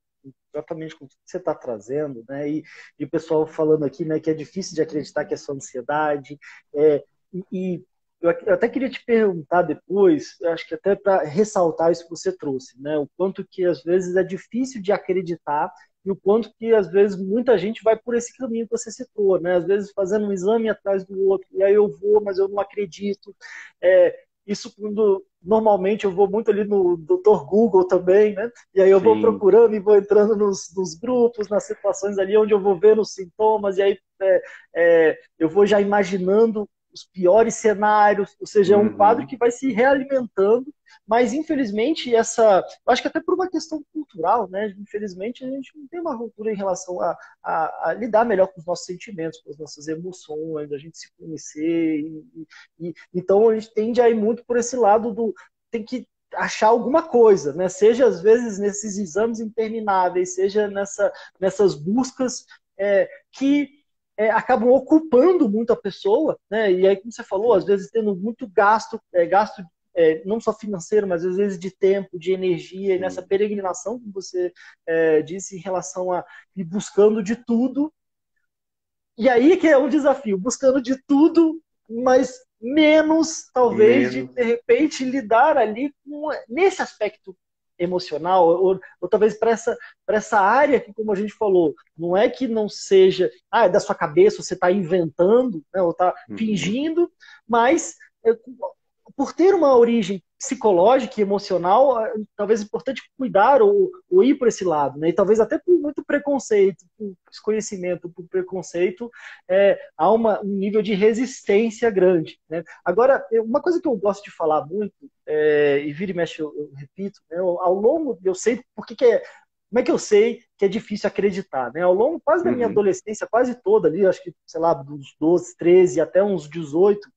Speaker 1: exatamente com o que você está trazendo, né? E, e, o pessoal falando aqui, né, que é difícil de acreditar que é só ansiedade, é, e, e eu até queria te perguntar depois, acho que até para ressaltar isso que você trouxe, né? O quanto que às vezes é difícil de acreditar e o quanto que às vezes muita gente vai por esse caminho que você citou, né? Às vezes fazendo um exame atrás do outro, e aí eu vou, mas eu não acredito. É, isso quando normalmente eu vou muito ali no Dr. Google também, né? E aí eu Sim. vou procurando e vou entrando nos, nos, grupos, nas situações ali onde eu vou vendo os sintomas, e aí é, é, eu vou já imaginando os piores cenários, ou seja, é um uhum. quadro que vai se realimentando, mas infelizmente essa, acho que até por uma questão cultural, né? Infelizmente a gente não tem uma cultura em relação a, a, a lidar melhor com os nossos sentimentos, com as nossas emoções, a gente se conhecer, e, e, então a gente tende a ir muito por esse lado do tem que achar alguma coisa, né? Seja às vezes nesses exames intermináveis, seja nessa, nessas buscas é, que é, acabam ocupando muito a pessoa, né? E aí, como você falou, às vezes tendo muito gasto, é, gasto é, não só financeiro, mas às vezes de tempo, de energia, e nessa peregrinação, como você é, disse, em relação a ir buscando de tudo. E aí que é um desafio, buscando de tudo, mas menos, talvez, menos. de de repente lidar ali com, nesse aspecto emocional, ou, ou talvez para essa, essa área que, como a gente falou, não é que não seja, ah, é da sua cabeça, você está inventando, né, ou está uhum. fingindo, mas por ter uma origem psicológica e emocional, é, talvez é importante cuidar ou, ou, ir por esse lado, né? E talvez até por muito preconceito, por desconhecimento, por preconceito, é, há uma, um nível de resistência grande, né? Agora, uma coisa que eu gosto de falar muito, é, e vira e mexe eu, eu repito, né? ao longo, eu sei porque que é, como é que eu sei que é difícil acreditar, né? Ao longo quase da minha uhum. adolescência, quase toda ali, acho que, sei lá, dos 12, 13 até uns 18,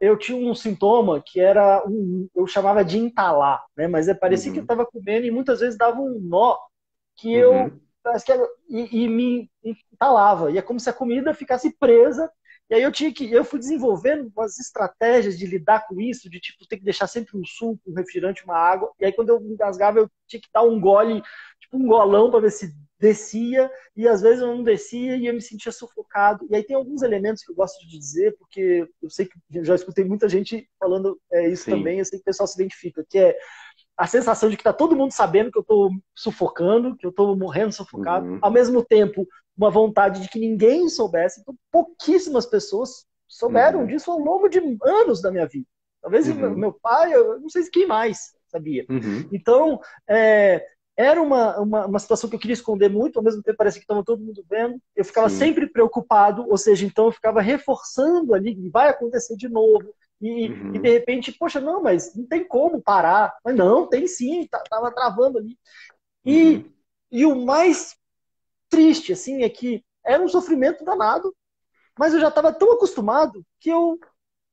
Speaker 1: eu tinha um sintoma que era um, eu chamava de entalar, né? Mas é parecia uhum. que eu estava comendo e muitas vezes dava um nó que eu uhum. e, e, me entalava. E é como se a comida ficasse presa. E aí eu tinha que eu fui desenvolvendo umas estratégias de lidar com isso, de tipo ter que deixar sempre um suco, um refrigerante, uma água. E aí quando eu me engasgava eu tinha que dar um gole, um golão para ver se descia e às vezes eu não descia e eu me sentia sufocado. E aí tem alguns elementos que eu gosto de dizer, porque eu sei que já escutei muita gente falando é, isso Sim. também, eu sei que o pessoal se identifica, que é a sensação de que está todo mundo sabendo que eu estou sufocando, que eu estou morrendo sufocado, uhum. ao mesmo tempo uma vontade de que ninguém soubesse. Então, pouquíssimas pessoas souberam uhum. disso ao longo de anos da minha vida. Talvez uhum. meu pai, eu não sei quem mais sabia. Uhum. Então, é, era uma, uma, uma, situação que eu queria esconder muito, ao mesmo tempo parecia que estava todo mundo vendo. Eu ficava Sim. sempre preocupado, ou seja, então eu ficava reforçando ali vai acontecer de novo. E, uhum. e, de repente, poxa, não, mas não tem como parar. Mas não, tem sim, tá, tava travando ali. E, uhum. e o mais triste, assim, é que era um sofrimento danado, mas eu já estava tão acostumado que eu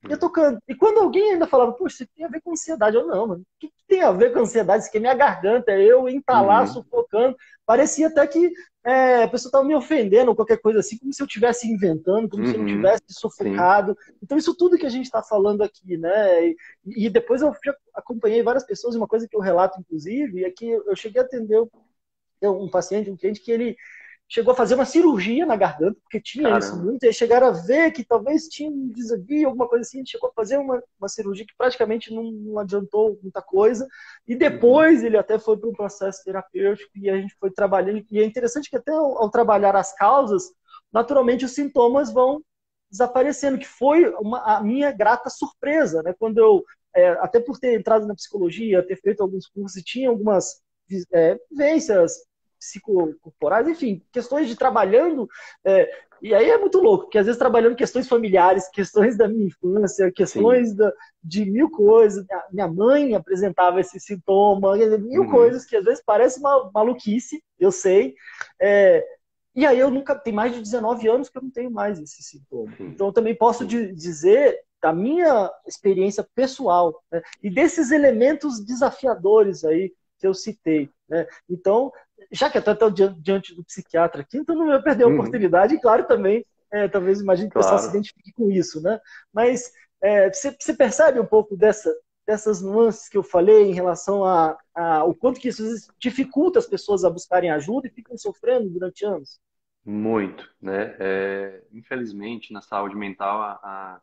Speaker 1: ia tocando. E quando alguém ainda falava, poxa, isso tem a ver com ansiedade, eu não, mano, o que, tem a ver com ansiedade? Isso aqui é minha garganta, é eu entalar, uhum. sufocando. Parecia até que é, a pessoa estava me ofendendo ou qualquer coisa assim, como se eu estivesse inventando, como uhum. se eu não uhum. tivesse sufocado. Sim. Então, isso tudo que a gente está falando aqui, né? E, e, depois eu acompanhei várias pessoas, uma coisa que eu relato, inclusive, é que eu cheguei a atender um paciente, um cliente, que ele chegou a fazer uma cirurgia na garganta, porque tinha Caramba. isso muito, e aí chegaram a ver que talvez tinha um desvio, alguma coisa assim, chegou a fazer uma, uma cirurgia que praticamente não, não adiantou muita coisa, e depois uhum. ele até foi para um processo terapêutico, e a gente foi trabalhando, e é interessante que até ao, ao trabalhar as causas, naturalmente os sintomas vão desaparecendo, que foi uma, a minha grata surpresa, né, quando eu, é, até por ter entrado na psicologia, ter feito alguns cursos, e tinha algumas é, vivências psicocorporais, enfim, questões de trabalhando. É, e aí é muito louco, porque às vezes trabalhando questões familiares, questões da minha infância, questões da, de mil coisas. Minha mãe apresentava esse sintoma, mil uhum. coisas que às vezes parece uma maluquice, eu sei. É, E aí eu nunca, tem mais de 19 anos que eu não tenho mais esse sintoma. Então eu também posso dizer da minha experiência pessoal né, e desses elementos desafiadores aí que eu citei. Né? Então, já que eu estou diante do psiquiatra aqui, então não vai perder a uhum. oportunidade, e claro também, é, talvez imagine que o pessoal se identifique com isso, né? Mas é, você, você, percebe um pouco dessa, dessas nuances que eu falei em relação a, a o quanto que isso dificulta as pessoas a buscarem ajuda e ficam sofrendo durante anos?
Speaker 2: Muito, né? É, infelizmente, na saúde mental, a,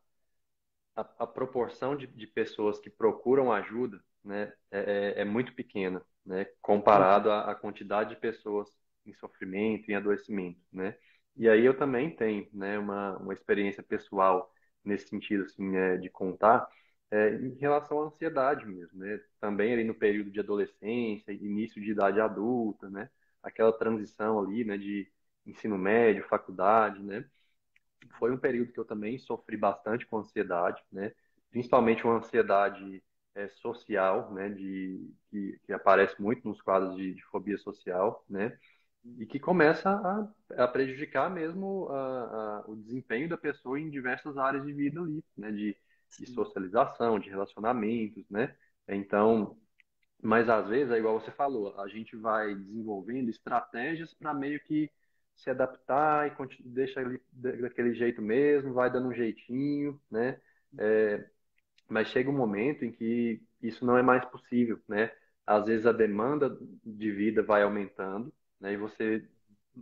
Speaker 2: a, a proporção de, de, pessoas que procuram ajuda né, é, é, é muito pequena, né? Comparado à, quantidade de pessoas em sofrimento, em adoecimento, né? E aí eu também tenho, né, uma, uma experiência pessoal nesse sentido, assim, é, de contar, é, em relação à ansiedade mesmo, né? Também ali no período de adolescência, início de idade adulta, né? Aquela transição ali, né, de ensino médio, faculdade, né? Foi um período que eu também sofri bastante com ansiedade, né? Principalmente uma ansiedade é, social, né? De, que, que, aparece muito nos quadros de, de, fobia social, né? E que começa a, a prejudicar mesmo a, a, o desempenho da pessoa em diversas áreas de vida ali, né? De, de socialização, de relacionamentos, né? Então, mas às vezes, é igual você falou, a gente vai desenvolvendo estratégias para meio que se adaptar e deixa ele daquele jeito mesmo, vai dando um jeitinho, né? É, mas chega um momento em que isso não é mais possível, né? Às vezes a demanda de vida vai aumentando, né? E você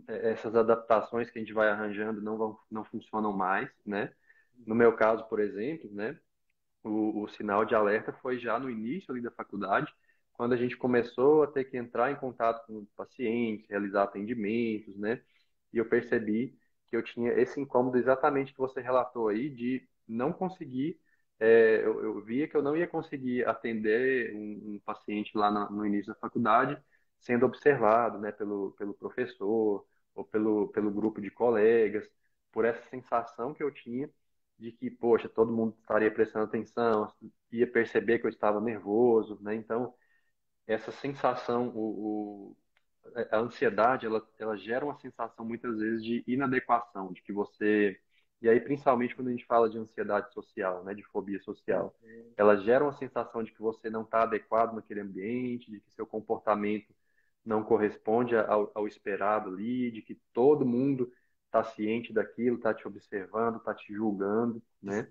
Speaker 2: é, essas adaptações que a gente vai arranjando não vão não funcionam mais, né? No meu caso, por exemplo, né? O, o sinal de alerta foi já no início ali da faculdade, quando a gente começou a ter que entrar em contato com pacientes, realizar atendimentos, né? e eu percebi que eu tinha esse incômodo exatamente que você relatou aí, de não conseguir. É, eu, eu, via que eu não ia conseguir atender um, um paciente lá no, no, início da faculdade sendo observado né, pelo, pelo professor ou pelo, pelo grupo de colegas, por essa sensação que eu tinha de que, poxa, todo mundo estaria prestando atenção, ia perceber que eu estava nervoso, né? Então, essa sensação, o, a ansiedade ela, ela gera uma sensação muitas vezes de inadequação, de que você e aí principalmente quando a gente fala de ansiedade social, né, de fobia social, ela gera uma sensação de que você não está adequado naquele ambiente, de que seu comportamento não corresponde ao, ao esperado ali, de que todo mundo está ciente daquilo, está te observando, está te julgando, né?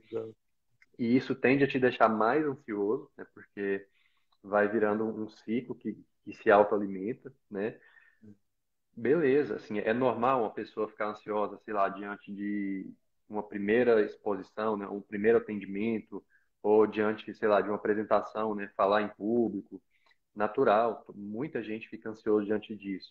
Speaker 2: E isso tende a te deixar mais ansioso, né? Porque vai virando um ciclo que, que se autoalimenta, né? Beleza, assim, é normal uma pessoa ficar ansiosa, sei lá, diante de uma primeira exposição, né, um primeiro atendimento, ou diante, sei lá, de uma apresentação, né, falar em público, natural, muita gente fica ansiosa diante disso.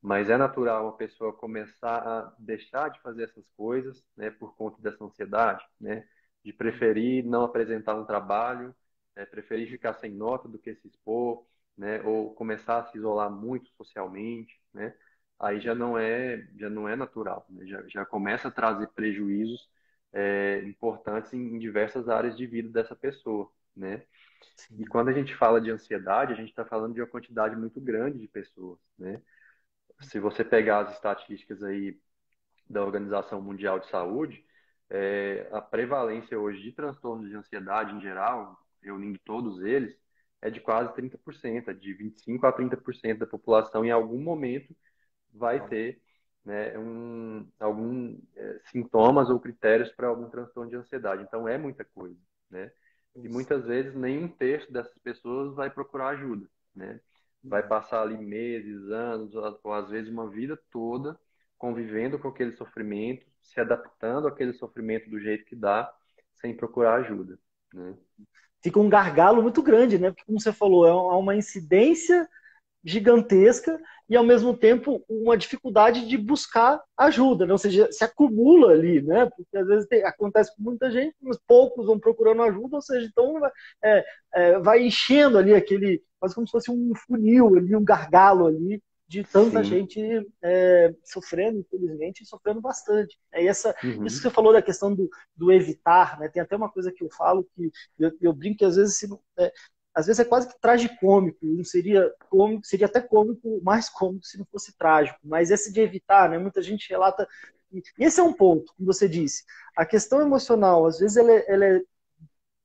Speaker 2: Mas é natural uma pessoa começar a deixar de fazer essas coisas, né, por conta dessa ansiedade, né, de preferir não apresentar um trabalho, né, preferir ficar sem nota do que se expor, né, ou começar a se isolar muito socialmente, né, aí já não é já não é natural, né, já, já começa a trazer prejuízos é, importantes em, em, diversas áreas de vida dessa pessoa, né. E quando a gente fala de ansiedade, a gente está falando de uma quantidade muito grande de pessoas, né. Se você pegar as estatísticas aí da Organização Mundial de Saúde, é, a prevalência hoje de transtornos de ansiedade em geral, reunindo todos eles, é de quase 30%, é de 25% a 30% da população em algum momento vai ter né, um, algum é, sintomas ou critérios para algum transtorno de ansiedade. Então é muita coisa, né? E muitas vezes nem um terço dessas pessoas vai procurar ajuda, né? Vai passar ali meses, anos, ou às vezes uma vida toda convivendo com aquele sofrimento, se adaptando àquele sofrimento do jeito que dá, sem procurar ajuda, né?
Speaker 1: fica um gargalo muito grande, né? Porque, como você falou, é uma incidência gigantesca e, ao mesmo tempo, uma dificuldade de buscar ajuda, né? ou seja, se acumula ali, né? Porque às vezes tem, acontece com muita gente, mas poucos vão procurando ajuda, ou seja, então é, é, vai enchendo ali aquele, quase como se fosse um funil ali, um gargalo ali, de tanta Sim. gente é, sofrendo, infelizmente, e sofrendo bastante. É essa, uhum. Isso que você falou da questão do, do, evitar, né? Tem até uma coisa que eu falo que eu, eu brinco que às vezes se, é, às vezes é quase que tragicômico, não seria cômico, seria até cômico, mais cômico se não fosse trágico, mas esse de evitar, né? Muita gente relata. E esse é um ponto, como você disse. A questão emocional, às vezes, ela é, ela é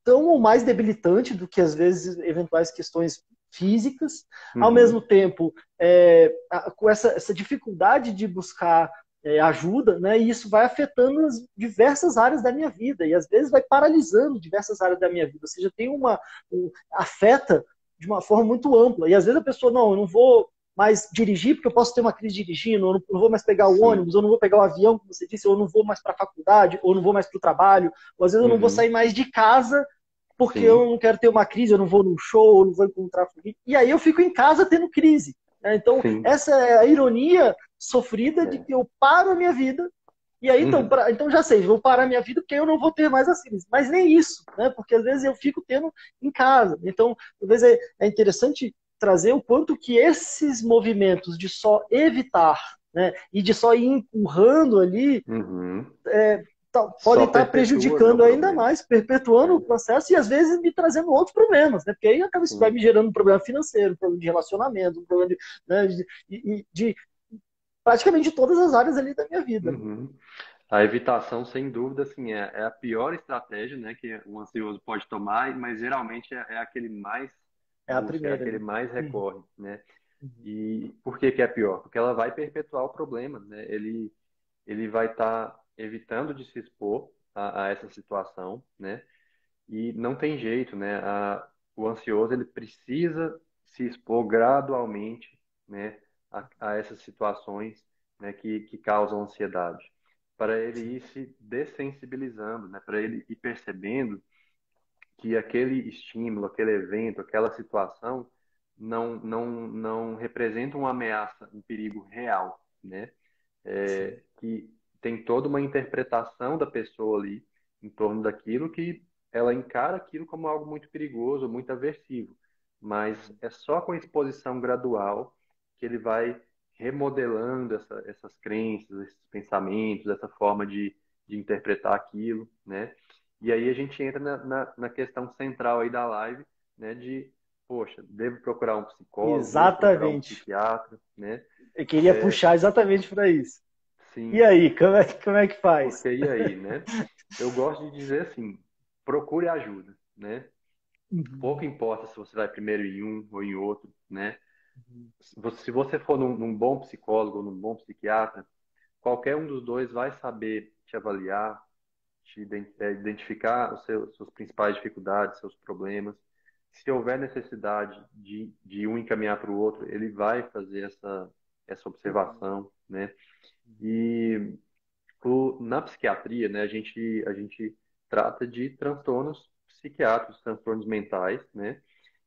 Speaker 1: tão ou mais debilitante do que, às vezes, eventuais questões físicas. Uhum. Ao mesmo tempo, é, com essa, essa dificuldade de buscar é, ajuda, né? E isso vai afetando as diversas áreas da minha vida e às vezes vai paralisando diversas áreas da minha vida. Ou seja, tem uma um, afeta de uma forma muito ampla. E às vezes a pessoa não, eu não vou mais dirigir porque eu posso ter uma crise dirigindo, ou não, não vou mais pegar o Sim. ônibus, ou não vou pegar o avião, como você disse, ou não vou mais para a faculdade, ou não vou mais para o trabalho, ou às vezes eu não vou uhum. sair mais de casa porque Sim. eu não quero ter uma crise, eu não vou num show, eu não vou encontrar E aí eu fico em casa tendo crise. Né? Então, Sim. essa é a ironia sofrida de é. que eu paro a minha vida e aí, então, uhum. pra, então já sei, vou parar a minha vida porque eu não vou ter mais as crises. Mas nem isso, né? Porque às vezes eu fico tendo em casa. Então, talvez é, é interessante trazer o quanto que esses movimentos de só evitar né, e de só ir empurrando ali uhum. é, podem estar prejudicando ainda mais, perpetuando o processo e às vezes me trazendo outros problemas, né? Porque aí acaba isso vai me gerando um problema financeiro, um problema de relacionamento, um problema de, né, de, de, de praticamente todas as áreas ali da minha vida.
Speaker 2: Uhum. A evitação, sem dúvida, assim, é, é, a pior estratégia né, que um ansioso pode tomar, mas geralmente é, é aquele mais
Speaker 1: é a primeira,
Speaker 2: é aquele né? mais recorre, uhum. né? Uhum. E por que, que é pior? Porque ela vai perpetuar o problema, né? Ele, ele vai estar tá evitando de se expor a, a, essa situação, né? E não tem jeito, né? A, o ansioso ele precisa se expor gradualmente, né? A, a essas situações, né? Que, que causam ansiedade, para ele ir se dessensibilizando, né? Para ele ir percebendo que aquele estímulo, aquele evento, aquela situação não não não representa uma ameaça, um perigo real, né? É, que tem toda uma interpretação da pessoa ali em torno daquilo que ela encara aquilo como algo muito perigoso, muito aversivo. Mas é só com a exposição gradual que ele vai remodelando essa, essas crenças, esses pensamentos, essa forma de, de interpretar aquilo, né? E aí a gente entra na, na, na, questão central aí da live, né? De, poxa, devo procurar um psicólogo,
Speaker 1: exatamente.
Speaker 2: um psiquiatra, né?
Speaker 1: Eu queria é... puxar exatamente para isso. Sim. E aí, como é, como é que faz?
Speaker 2: Porque e aí, né? Eu gosto de dizer assim, procure ajuda, né? Uhum. Pouco importa se você vai primeiro em um ou em outro, né? Uhum. Se você for num, num, bom psicólogo ou num bom psiquiatra, qualquer um dos dois vai saber te avaliar, te é, identificar os seus, suas principais dificuldades, seus problemas. Se houver necessidade de, de um encaminhar para o outro, ele vai fazer essa, essa observação, né? E o, na psiquiatria, né, a gente, a gente trata de transtornos psiquiátricos, transtornos mentais, né?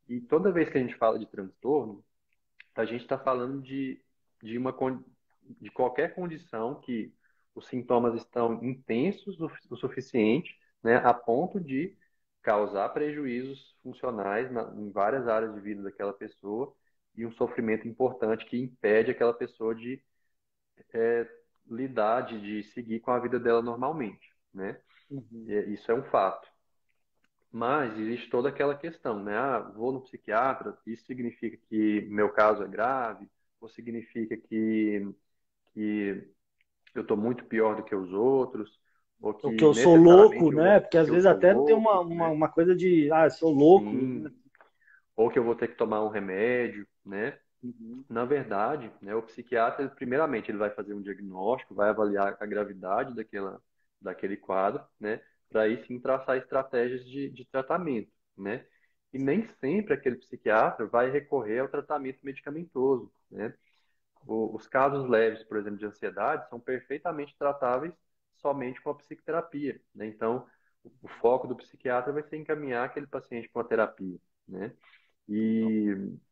Speaker 2: E toda vez que a gente fala de transtorno, a gente está falando de, de, uma, de qualquer condição que os sintomas estão intensos o, suficiente, né, a ponto de causar prejuízos funcionais na, em várias áreas de vida daquela pessoa e um sofrimento importante que impede aquela pessoa de é, lidar, de, de, seguir com a vida dela normalmente, né? Uhum. É, isso é um fato. Mas existe toda aquela questão, né? Ah, vou no psiquiatra, isso significa que meu caso é grave? Ou significa que, que eu estou muito pior do que os outros?
Speaker 1: Ou que, que eu sou louco, né? Porque às vezes até louco, tem uma, uma, né? uma, coisa de, ah, sou louco. Sim.
Speaker 2: Ou que eu vou ter que tomar um remédio, né? Uhum. Na verdade, né, o psiquiatra, primeiramente, ele vai fazer um diagnóstico, vai avaliar a gravidade daquela, daquele quadro, né, para aí sim traçar estratégias de, de tratamento, né? E nem sempre aquele psiquiatra vai recorrer ao tratamento medicamentoso, né? O, os casos leves, por exemplo, de ansiedade, são perfeitamente tratáveis somente com a psicoterapia, né? Então, o, o foco do psiquiatra vai ser encaminhar aquele paciente para uma terapia, né? E
Speaker 1: então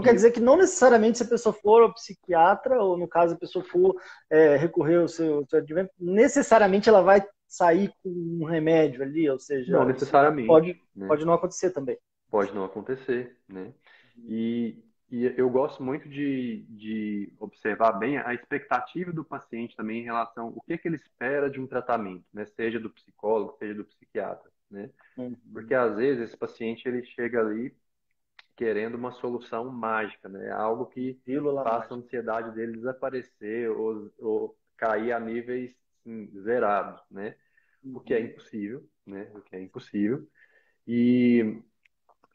Speaker 1: quer dizer que não necessariamente se a pessoa for ao psiquiatra, ou no caso a pessoa for é, recorrer ao seu, seu advento, necessariamente ela vai sair com um remédio ali, ou seja,
Speaker 2: não necessariamente.
Speaker 1: Pode, né? pode não acontecer também.
Speaker 2: Pode não acontecer, né? E, e eu gosto muito de, de observar bem a expectativa do paciente também em relação o que, que ele espera de um tratamento, né? Seja do psicólogo, seja do psiquiatra, né? Uhum. Porque às vezes esse paciente ele chega ali querendo uma solução mágica, né? Algo que Pílula faça mágica. a ansiedade dele desaparecer ou, ou cair a níveis assim, zerados, né? O que é uhum. impossível, né? O que é impossível. E,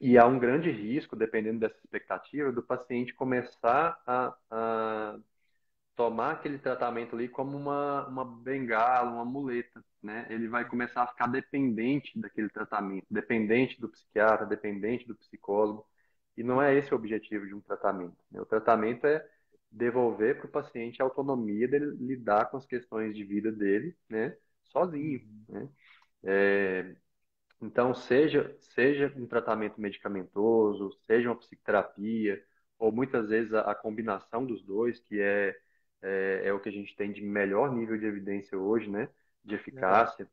Speaker 2: e há um grande risco, dependendo dessa expectativa, do paciente começar a, a tomar aquele tratamento ali como uma, uma bengala, uma muleta, né? Ele vai começar a ficar dependente daquele tratamento, dependente do psiquiatra, dependente do psicólogo. E não é esse o objetivo de um tratamento. Né? O tratamento é devolver para o paciente a autonomia dele lidar com as questões de vida dele, né? Sozinho, né? É, então, seja, seja um tratamento medicamentoso, seja uma psicoterapia, ou muitas vezes a, a combinação dos dois, que é é, é, o que a gente tem de melhor nível de evidência hoje, né? De eficácia.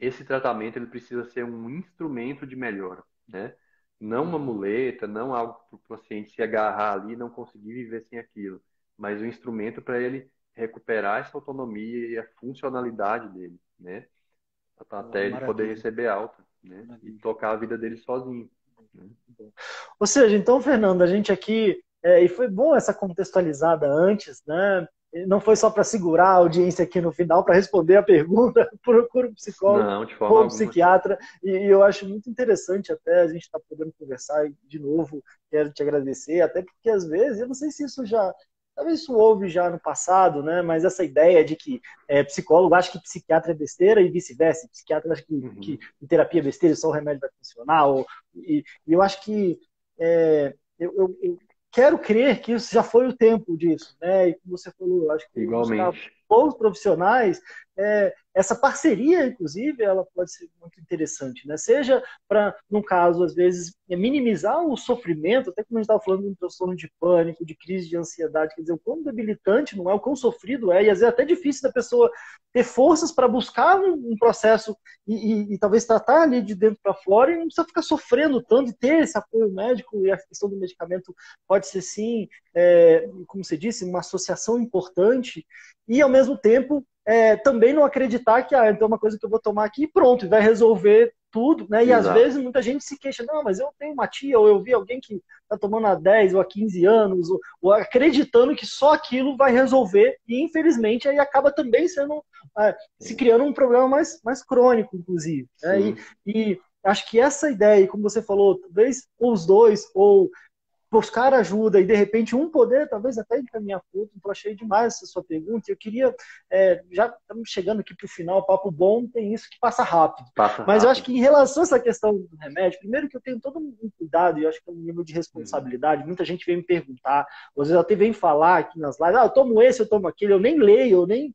Speaker 2: Esse tratamento ele precisa ser um instrumento de melhora, né? Não uma muleta, não algo para o paciente se agarrar ali e não conseguir viver sem aquilo, mas um instrumento para ele recuperar essa autonomia e a funcionalidade dele, né? Até ele poder receber alta, né? E tocar a vida dele sozinho. Né?
Speaker 1: Ou seja, então, Fernando, a gente aqui é, e foi bom essa contextualizada antes, né? Não foi só para segurar a audiência aqui no final para responder a pergunta, [laughs] procura um psicólogo Não, ou um psiquiatra. E, e, eu acho muito interessante até a gente estar tá podendo conversar de novo. Quero te agradecer, até porque às vezes, eu não sei se isso já talvez isso houve já no passado, né? Mas essa ideia de que é, psicólogo acha que psiquiatra é besteira e vice-versa, psiquiatra acha que, uhum. que terapia é besteira, só o remédio vai funcionar. Ou, e, e eu acho que é, eu, eu, quero crer que isso já foi o tempo disso, né? E como você falou, acho que
Speaker 2: Igualmente.
Speaker 1: Bons profissionais é, essa parceria, inclusive, ela pode ser muito interessante, né? Seja para, num caso, às vezes, é minimizar o sofrimento, até como a gente estava falando de transtorno de pânico, de crise de ansiedade, quer dizer, o quão debilitante não é, o quão sofrido é, e às vezes é até difícil da pessoa ter forças para buscar um, um processo e, e, e, talvez tratar ali de dentro para fora e não precisa ficar sofrendo tanto e ter esse apoio médico e a questão do medicamento pode ser sim, é, como você disse, uma associação importante e ao mesmo tempo é, também não acreditar que ah, então é uma coisa que eu vou tomar aqui e pronto, e vai resolver tudo, né? E Exato. às vezes muita gente se queixa, não, mas eu tenho uma tia, ou eu vi alguém que está tomando há 10 ou há 15 anos, ou, ou, acreditando que só aquilo vai resolver, e infelizmente aí acaba também sendo, é, se criando um problema mais, mais crônico, inclusive. Né? E, e acho que essa ideia, como você falou, talvez os dois, ou buscar ajuda e de repente um poder talvez até encaminhar para outro. Então, achei demais essa sua pergunta. Eu queria, é, já estamos chegando aqui para o final, papo bom, tem isso que passa rápido.
Speaker 2: Passa
Speaker 1: Mas eu acho que em relação a essa questão do remédio, primeiro que eu tenho todo um cuidado e eu acho que é um nível de responsabilidade. Muita gente vem me perguntar, às vezes até vem falar aqui nas lives, ah, eu tomo esse, eu tomo aquele, eu nem leio, eu nem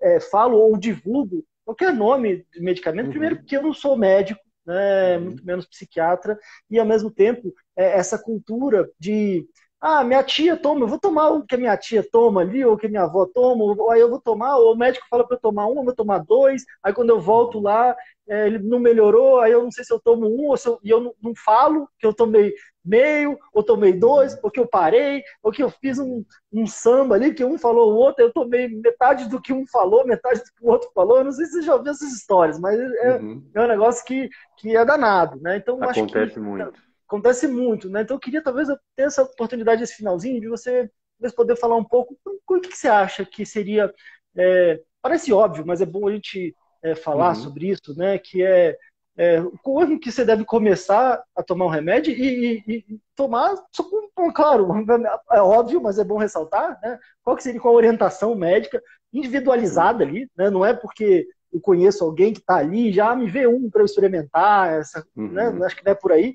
Speaker 1: é, falo ou divulgo qualquer nome de medicamento, uhum. primeiro porque eu não sou médico, né, uhum. muito menos psiquiatra, e ao mesmo tempo é, essa cultura de ah, minha tia toma, eu vou tomar o que a minha tia toma ali, ou o que minha avó toma, ou aí eu vou tomar, ou o médico fala para eu tomar um, eu vou tomar dois, aí quando eu volto lá, é, ele não melhorou, aí eu não sei se eu tomo um, ou se eu, e eu não, não, falo que eu tomei meio, ou tomei dois, ou que eu parei, ou que eu fiz um, um samba ali, que um falou o outro, eu tomei metade do que um falou, metade do que o outro falou, eu não sei se você já ouviu essas histórias, mas é, uhum. é um negócio que, que é danado, né? Então,
Speaker 2: Acontece
Speaker 1: acho que,
Speaker 2: muito
Speaker 1: acontece muito, né? Então eu queria talvez ter essa oportunidade, esse finalzinho, de você talvez poder falar um pouco o que, você acha que seria. É, parece óbvio, mas é bom a gente é, falar uhum. sobre isso, né? Que é, é como que você deve começar a tomar um remédio e, e, e tomar, só com, claro, [laughs] é óbvio, mas é bom ressaltar, né? Qual que seria com a orientação médica individualizada ali, né? Não é porque eu conheço alguém que está ali, já me vê um para eu experimentar, essa, uhum. né? acho que não é por aí.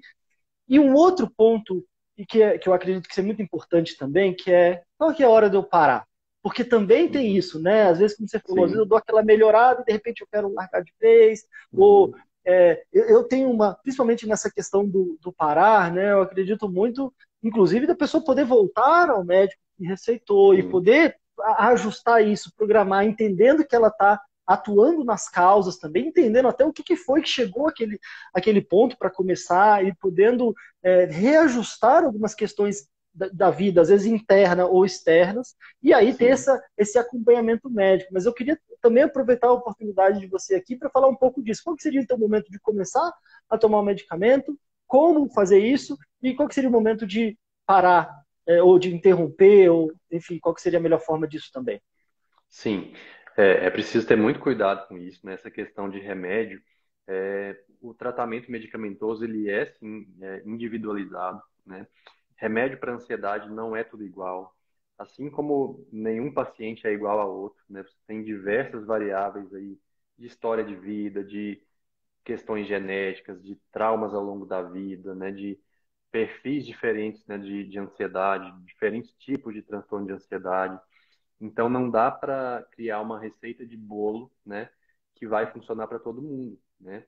Speaker 1: E um outro ponto e que, é, que eu acredito que é muito importante também, que é qual que é a hora de eu parar? Porque também tem isso, né? Às vezes, como você falou, às vezes eu dou aquela melhorada e de repente eu quero largar de vez, uhum. ou é, eu, eu, tenho uma, principalmente nessa questão do, do parar, né? Eu acredito muito, inclusive, da pessoa poder voltar ao médico que receitou uhum. e poder ajustar isso, programar, entendendo que ela está atuando nas causas também, entendendo até o que, que foi que chegou aquele, aquele ponto para começar e podendo é, reajustar algumas questões da, da, vida, às vezes interna ou externas, e aí Sim. ter essa, esse acompanhamento médico. Mas eu queria também aproveitar a oportunidade de você aqui para falar um pouco disso. Qual que seria então o momento de começar a tomar o medicamento? como fazer isso e qual seria o momento de parar é, ou de interromper, ou enfim, qual seria a melhor forma disso também?
Speaker 2: Sim, é, é preciso ter muito cuidado com isso, né? questão de remédio. É, o tratamento medicamentoso ele é sim é, individualizado, né? Remédio para ansiedade não é tudo igual, assim como nenhum paciente é igual ao outro, né? Você tem diversas variáveis aí de história de vida, de questões genéticas, de traumas ao longo da vida, né? De perfis diferentes né? de, de ansiedade, diferentes tipos de transtorno de ansiedade. Então não dá para criar uma receita de bolo, né? Que vai funcionar para todo mundo, né?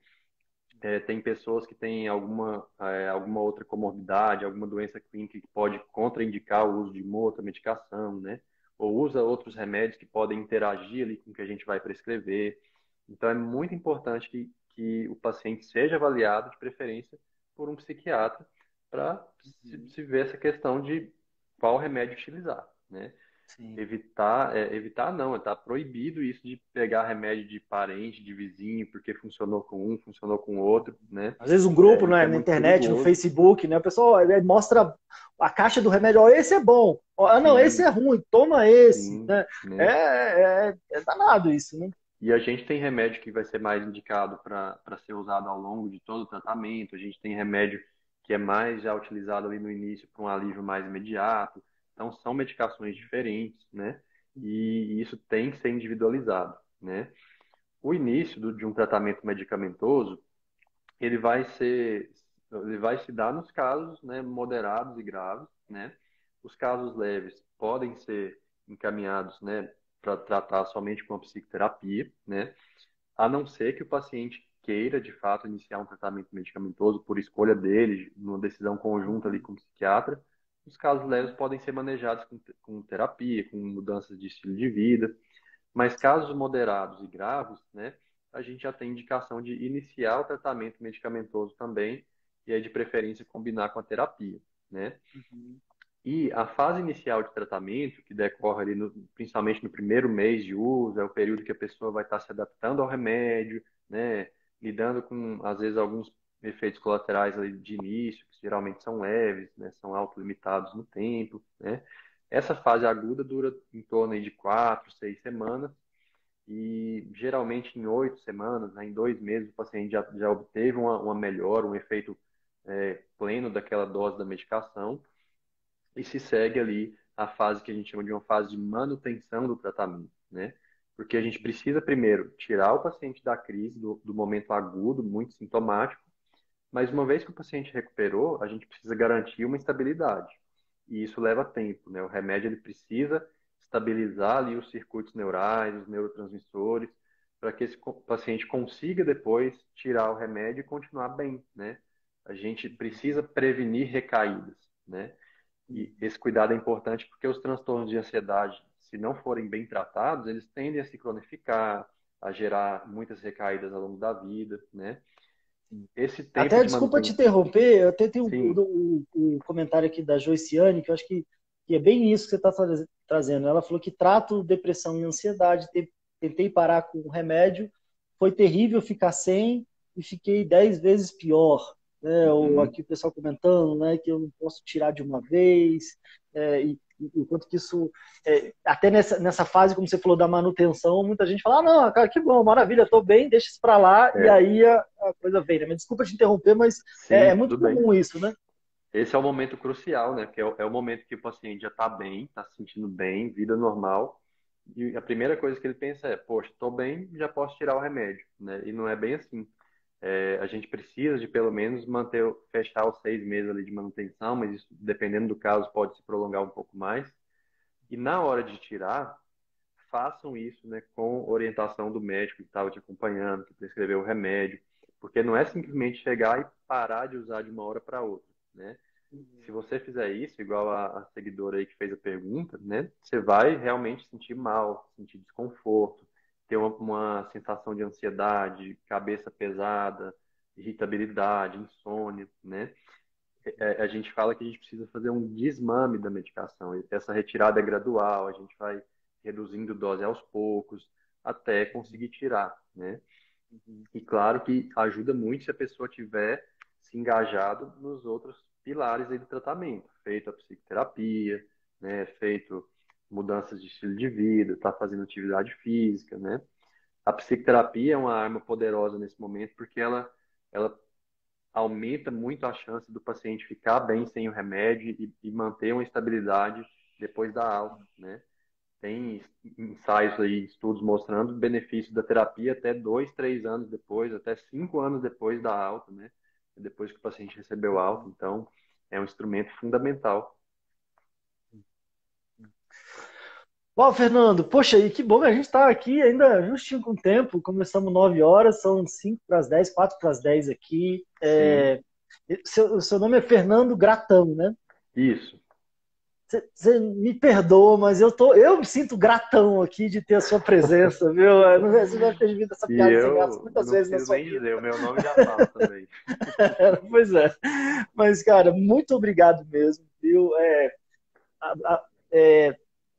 Speaker 2: É, tem pessoas que têm alguma, é, alguma outra comorbidade, alguma doença clínica que pode contraindicar o uso de uma outra medicação, né? Ou usa outros remédios que podem interagir ali com o que a gente vai prescrever. Então, é muito importante que, que o paciente seja avaliado, de preferência, por um psiquiatra, para se, se ver essa questão de qual remédio utilizar, né? Sim. Evitar, é, evitar não, está proibido isso de pegar remédio de parente, de vizinho, porque funcionou com um, funcionou com o outro, né?
Speaker 1: Às vezes um grupo é, né, é na internet, perigoso. no Facebook, né? O pessoal mostra a caixa do remédio, ó, esse é bom, ó, não, sim. esse é ruim, toma esse, sim, né? É, é, é, danado isso, né?
Speaker 2: E a gente tem remédio que vai ser mais indicado para ser usado ao longo de todo o tratamento, a gente tem remédio que é mais já utilizado ali no início para um alívio mais imediato, então, são medicações diferentes, né? E isso tem que ser individualizado, né? O início do, de um tratamento medicamentoso, ele vai ser, ele vai se dar nos casos, né, moderados e graves, né? Os casos leves podem ser encaminhados, né, para tratar somente com a psicoterapia, né? A não ser que o paciente queira, de fato, iniciar um tratamento medicamentoso por escolha dele, numa decisão conjunta ali com o psiquiatra, os casos leves podem ser manejados com, com terapia, com mudanças de estilo de vida, mas casos moderados e graves, né, a gente já tem indicação de iniciar o tratamento medicamentoso também, e aí de preferência combinar com a terapia, né? Uhum. E a fase inicial de tratamento, que decorre ali no, principalmente no primeiro mês de uso, é o período que a pessoa vai estar se adaptando ao remédio, né? Lidando com, às vezes, alguns efeitos colaterais de início, que geralmente são leves, né, são autolimitados no tempo. Né? Essa fase aguda dura em torno de quatro, seis semanas, e geralmente em oito semanas, né, em dois meses, o paciente já, já obteve uma, uma melhora, um efeito é, pleno daquela dose da medicação, e se segue ali a fase que a gente chama de uma fase de manutenção do tratamento, né? Porque a gente precisa primeiro tirar o paciente da crise, do, do momento agudo, muito sintomático, mas uma vez que o paciente recuperou, a gente precisa garantir uma estabilidade. E isso leva tempo, né? O remédio ele precisa estabilizar ali os circuitos neurais, os neurotransmissores, para que esse paciente consiga depois tirar o remédio e continuar bem, né? A gente precisa prevenir recaídas, né? E esse cuidado é importante porque os transtornos de ansiedade, se não forem bem tratados, eles tendem a se cronificar, a gerar muitas recaídas ao longo da vida, né?
Speaker 1: Esse tempo até, de desculpa te interromper, eu até tenho um, um, um, comentário aqui da Joiciane, que eu acho que, que é bem isso que você está trazendo. Ela falou que trato depressão e ansiedade, tentei parar com o remédio, foi terrível ficar sem e fiquei dez vezes pior. Né? Uhum. Aqui o pessoal comentando né, que eu não posso tirar de uma vez, é, e, o quanto que isso, é, até nessa, nessa fase, como você falou, da manutenção, muita gente fala, ah, não, cara, que bom, maravilha, estou bem, deixa isso para lá, é. e aí a, a, coisa vem. Né? Mas desculpa te interromper, mas Sim, é, é, muito comum bem. isso, né?
Speaker 2: Esse é o momento crucial, né? Porque é o, é momento que o paciente já está bem, está se sentindo bem, vida normal, e a primeira coisa que ele pensa é, poxa, estou bem, já posso tirar o remédio, né? E não é bem assim. É, a gente precisa de pelo menos manter, fechar os seis meses ali de manutenção, mas isso, dependendo do caso, pode se prolongar um pouco mais. E na hora de tirar, façam isso né, com orientação do médico que estava te acompanhando, que prescreveu o remédio, porque não é simplesmente chegar e parar de usar de uma hora para outra, né? Uhum. Se você fizer isso, igual a, a seguidora aí que fez a pergunta, né, você vai realmente sentir mal, sentir desconforto, ter uma, uma sensação de ansiedade, cabeça pesada, irritabilidade, insônia, né? É, é, a gente fala que a gente precisa fazer um desmame da medicação. Essa retirada é gradual, a gente vai reduzindo dose aos poucos até conseguir tirar, né? E claro que ajuda muito se a pessoa tiver se engajado nos outros pilares do tratamento, feito a psicoterapia, né, feito mudanças de estilo de vida, está fazendo atividade física, né? A psicoterapia é uma arma poderosa nesse momento porque ela, ela aumenta muito a chance do paciente ficar bem sem o remédio e, e manter uma estabilidade depois da alta, né? Tem ensaios aí, estudos mostrando o benefício da terapia até dois, três anos depois, até cinco anos depois da alta, né? Depois que o paciente recebeu alta. Então, é um instrumento fundamental
Speaker 1: Bom, Fernando, poxa, e que bom que a gente está aqui ainda justinho com o tempo. Começamos 9 horas, são 5 para as 10, 4 para as 10 aqui. É, seu, seu nome é Fernando Gratão, né?
Speaker 2: Isso.
Speaker 1: Você me perdoa, mas eu, tô, eu me sinto gratão aqui de ter a sua presença, [laughs] viu? Você deve ter vindo essa piada sem graça muitas vezes na sua
Speaker 2: nem vida. dizer, o meu nome já fala também. [laughs]
Speaker 1: pois é. Mas, cara, muito obrigado mesmo, viu? É, a, a, é,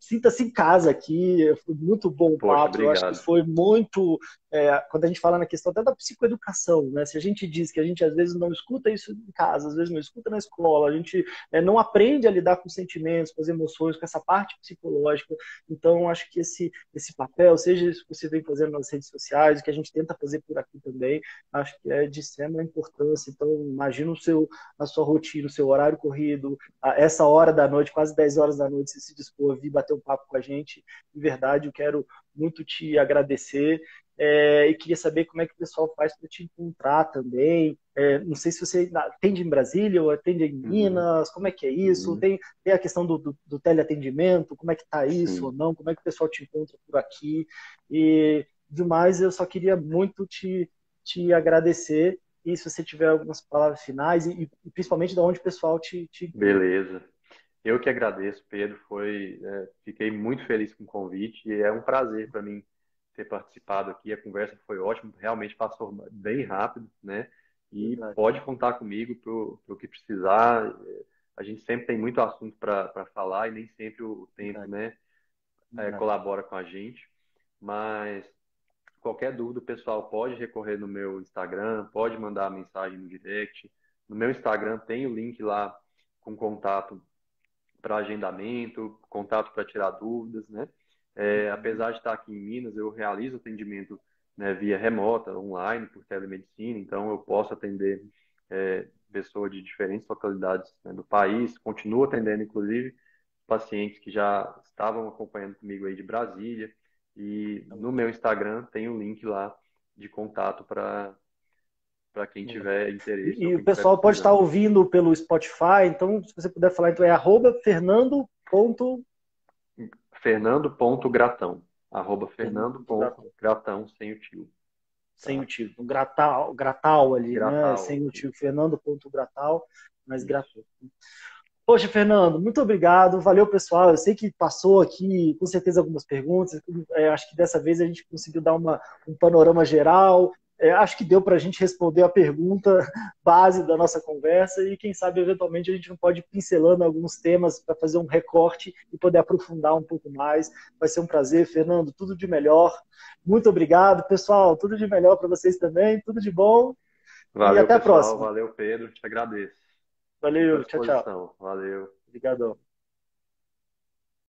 Speaker 1: sinta-se em casa aqui. Foi muito bom o papo. Eu acho que foi muito. É, quando a gente fala na questão até da psicoeducação, né? Se a gente diz que a gente às vezes não escuta isso em casa, às vezes não escuta na escola, a gente é, não aprende a lidar com sentimentos, com as emoções, com essa parte psicológica. Então, acho que esse, esse papel, seja isso que você vem fazendo nas redes sociais, o que a gente tenta fazer por aqui também, acho que é de extrema importância. Então, imagina o seu, a sua rotina, o seu horário corrido, a essa hora da noite, quase 10 horas da noite, você se dispor a vir bater um papo com a gente. De verdade, eu quero muito te agradecer. É, e queria saber como é que o pessoal faz para te encontrar também. É, não sei se você atende em Brasília ou atende em uhum. Minas, como é que é isso? Uhum. Tem, tem a questão do, do, do teleatendimento, como é que está isso Sim. ou não? Como é que o pessoal te encontra por aqui? E demais, eu só queria muito te, te agradecer. E se você tiver algumas palavras finais, e, e principalmente de onde o pessoal te, te...
Speaker 2: Beleza. Eu que agradeço, Pedro. Foi, é, fiquei muito feliz com o convite e é um prazer para mim ter participado aqui. A conversa foi ótima, realmente passou bem rápido, né? E pode contar comigo para o que precisar. A gente sempre tem muito assunto para falar e nem sempre o tempo, né, é, colabora com a gente. Mas qualquer dúvida, pessoal pode recorrer no meu Instagram, pode mandar mensagem no direct. No meu Instagram tem o link lá com contato para agendamento, contato para tirar dúvidas, né? É, apesar de estar aqui em Minas, eu realizo atendimento né, via remota, online, por telemedicina, então eu posso atender é, pessoas de diferentes localidades né, do país, continuo atendendo, inclusive, pacientes que já estavam acompanhando comigo aí de Brasília, e no meu Instagram tem um link lá de contato para para quem tiver interesse.
Speaker 1: E o pessoal pode estar ouvindo pelo Spotify, então se você puder falar, então é arroba fernando.
Speaker 2: Fernando.gratão. Arroba Fernando.gratão, sem o tio.
Speaker 1: Sem o tio. Gratal, gratal ali, né? gratal, né? Sem o tio. Fernando.gratal, mas gratal. Poxa, Fernando, muito obrigado. Valeu, pessoal. Eu sei que passou aqui, com certeza, algumas perguntas. É, acho que dessa vez a gente conseguiu dar uma, um panorama geral. É, acho que deu para a gente responder a pergunta [laughs] base da nossa conversa e quem sabe eventualmente a gente não pode ir pincelando alguns temas para fazer um recorte e poder aprofundar um pouco mais. Vai ser um prazer, Fernando. Tudo de melhor. Muito obrigado, pessoal. Tudo de melhor para vocês também. Tudo de bom.
Speaker 2: Valeu,
Speaker 1: e até
Speaker 2: pessoal.
Speaker 1: a próxima.
Speaker 2: Valeu, Pedro. Te agradeço.
Speaker 1: Valeu. Tchau, tchau.
Speaker 2: Valeu.
Speaker 1: Obrigadão.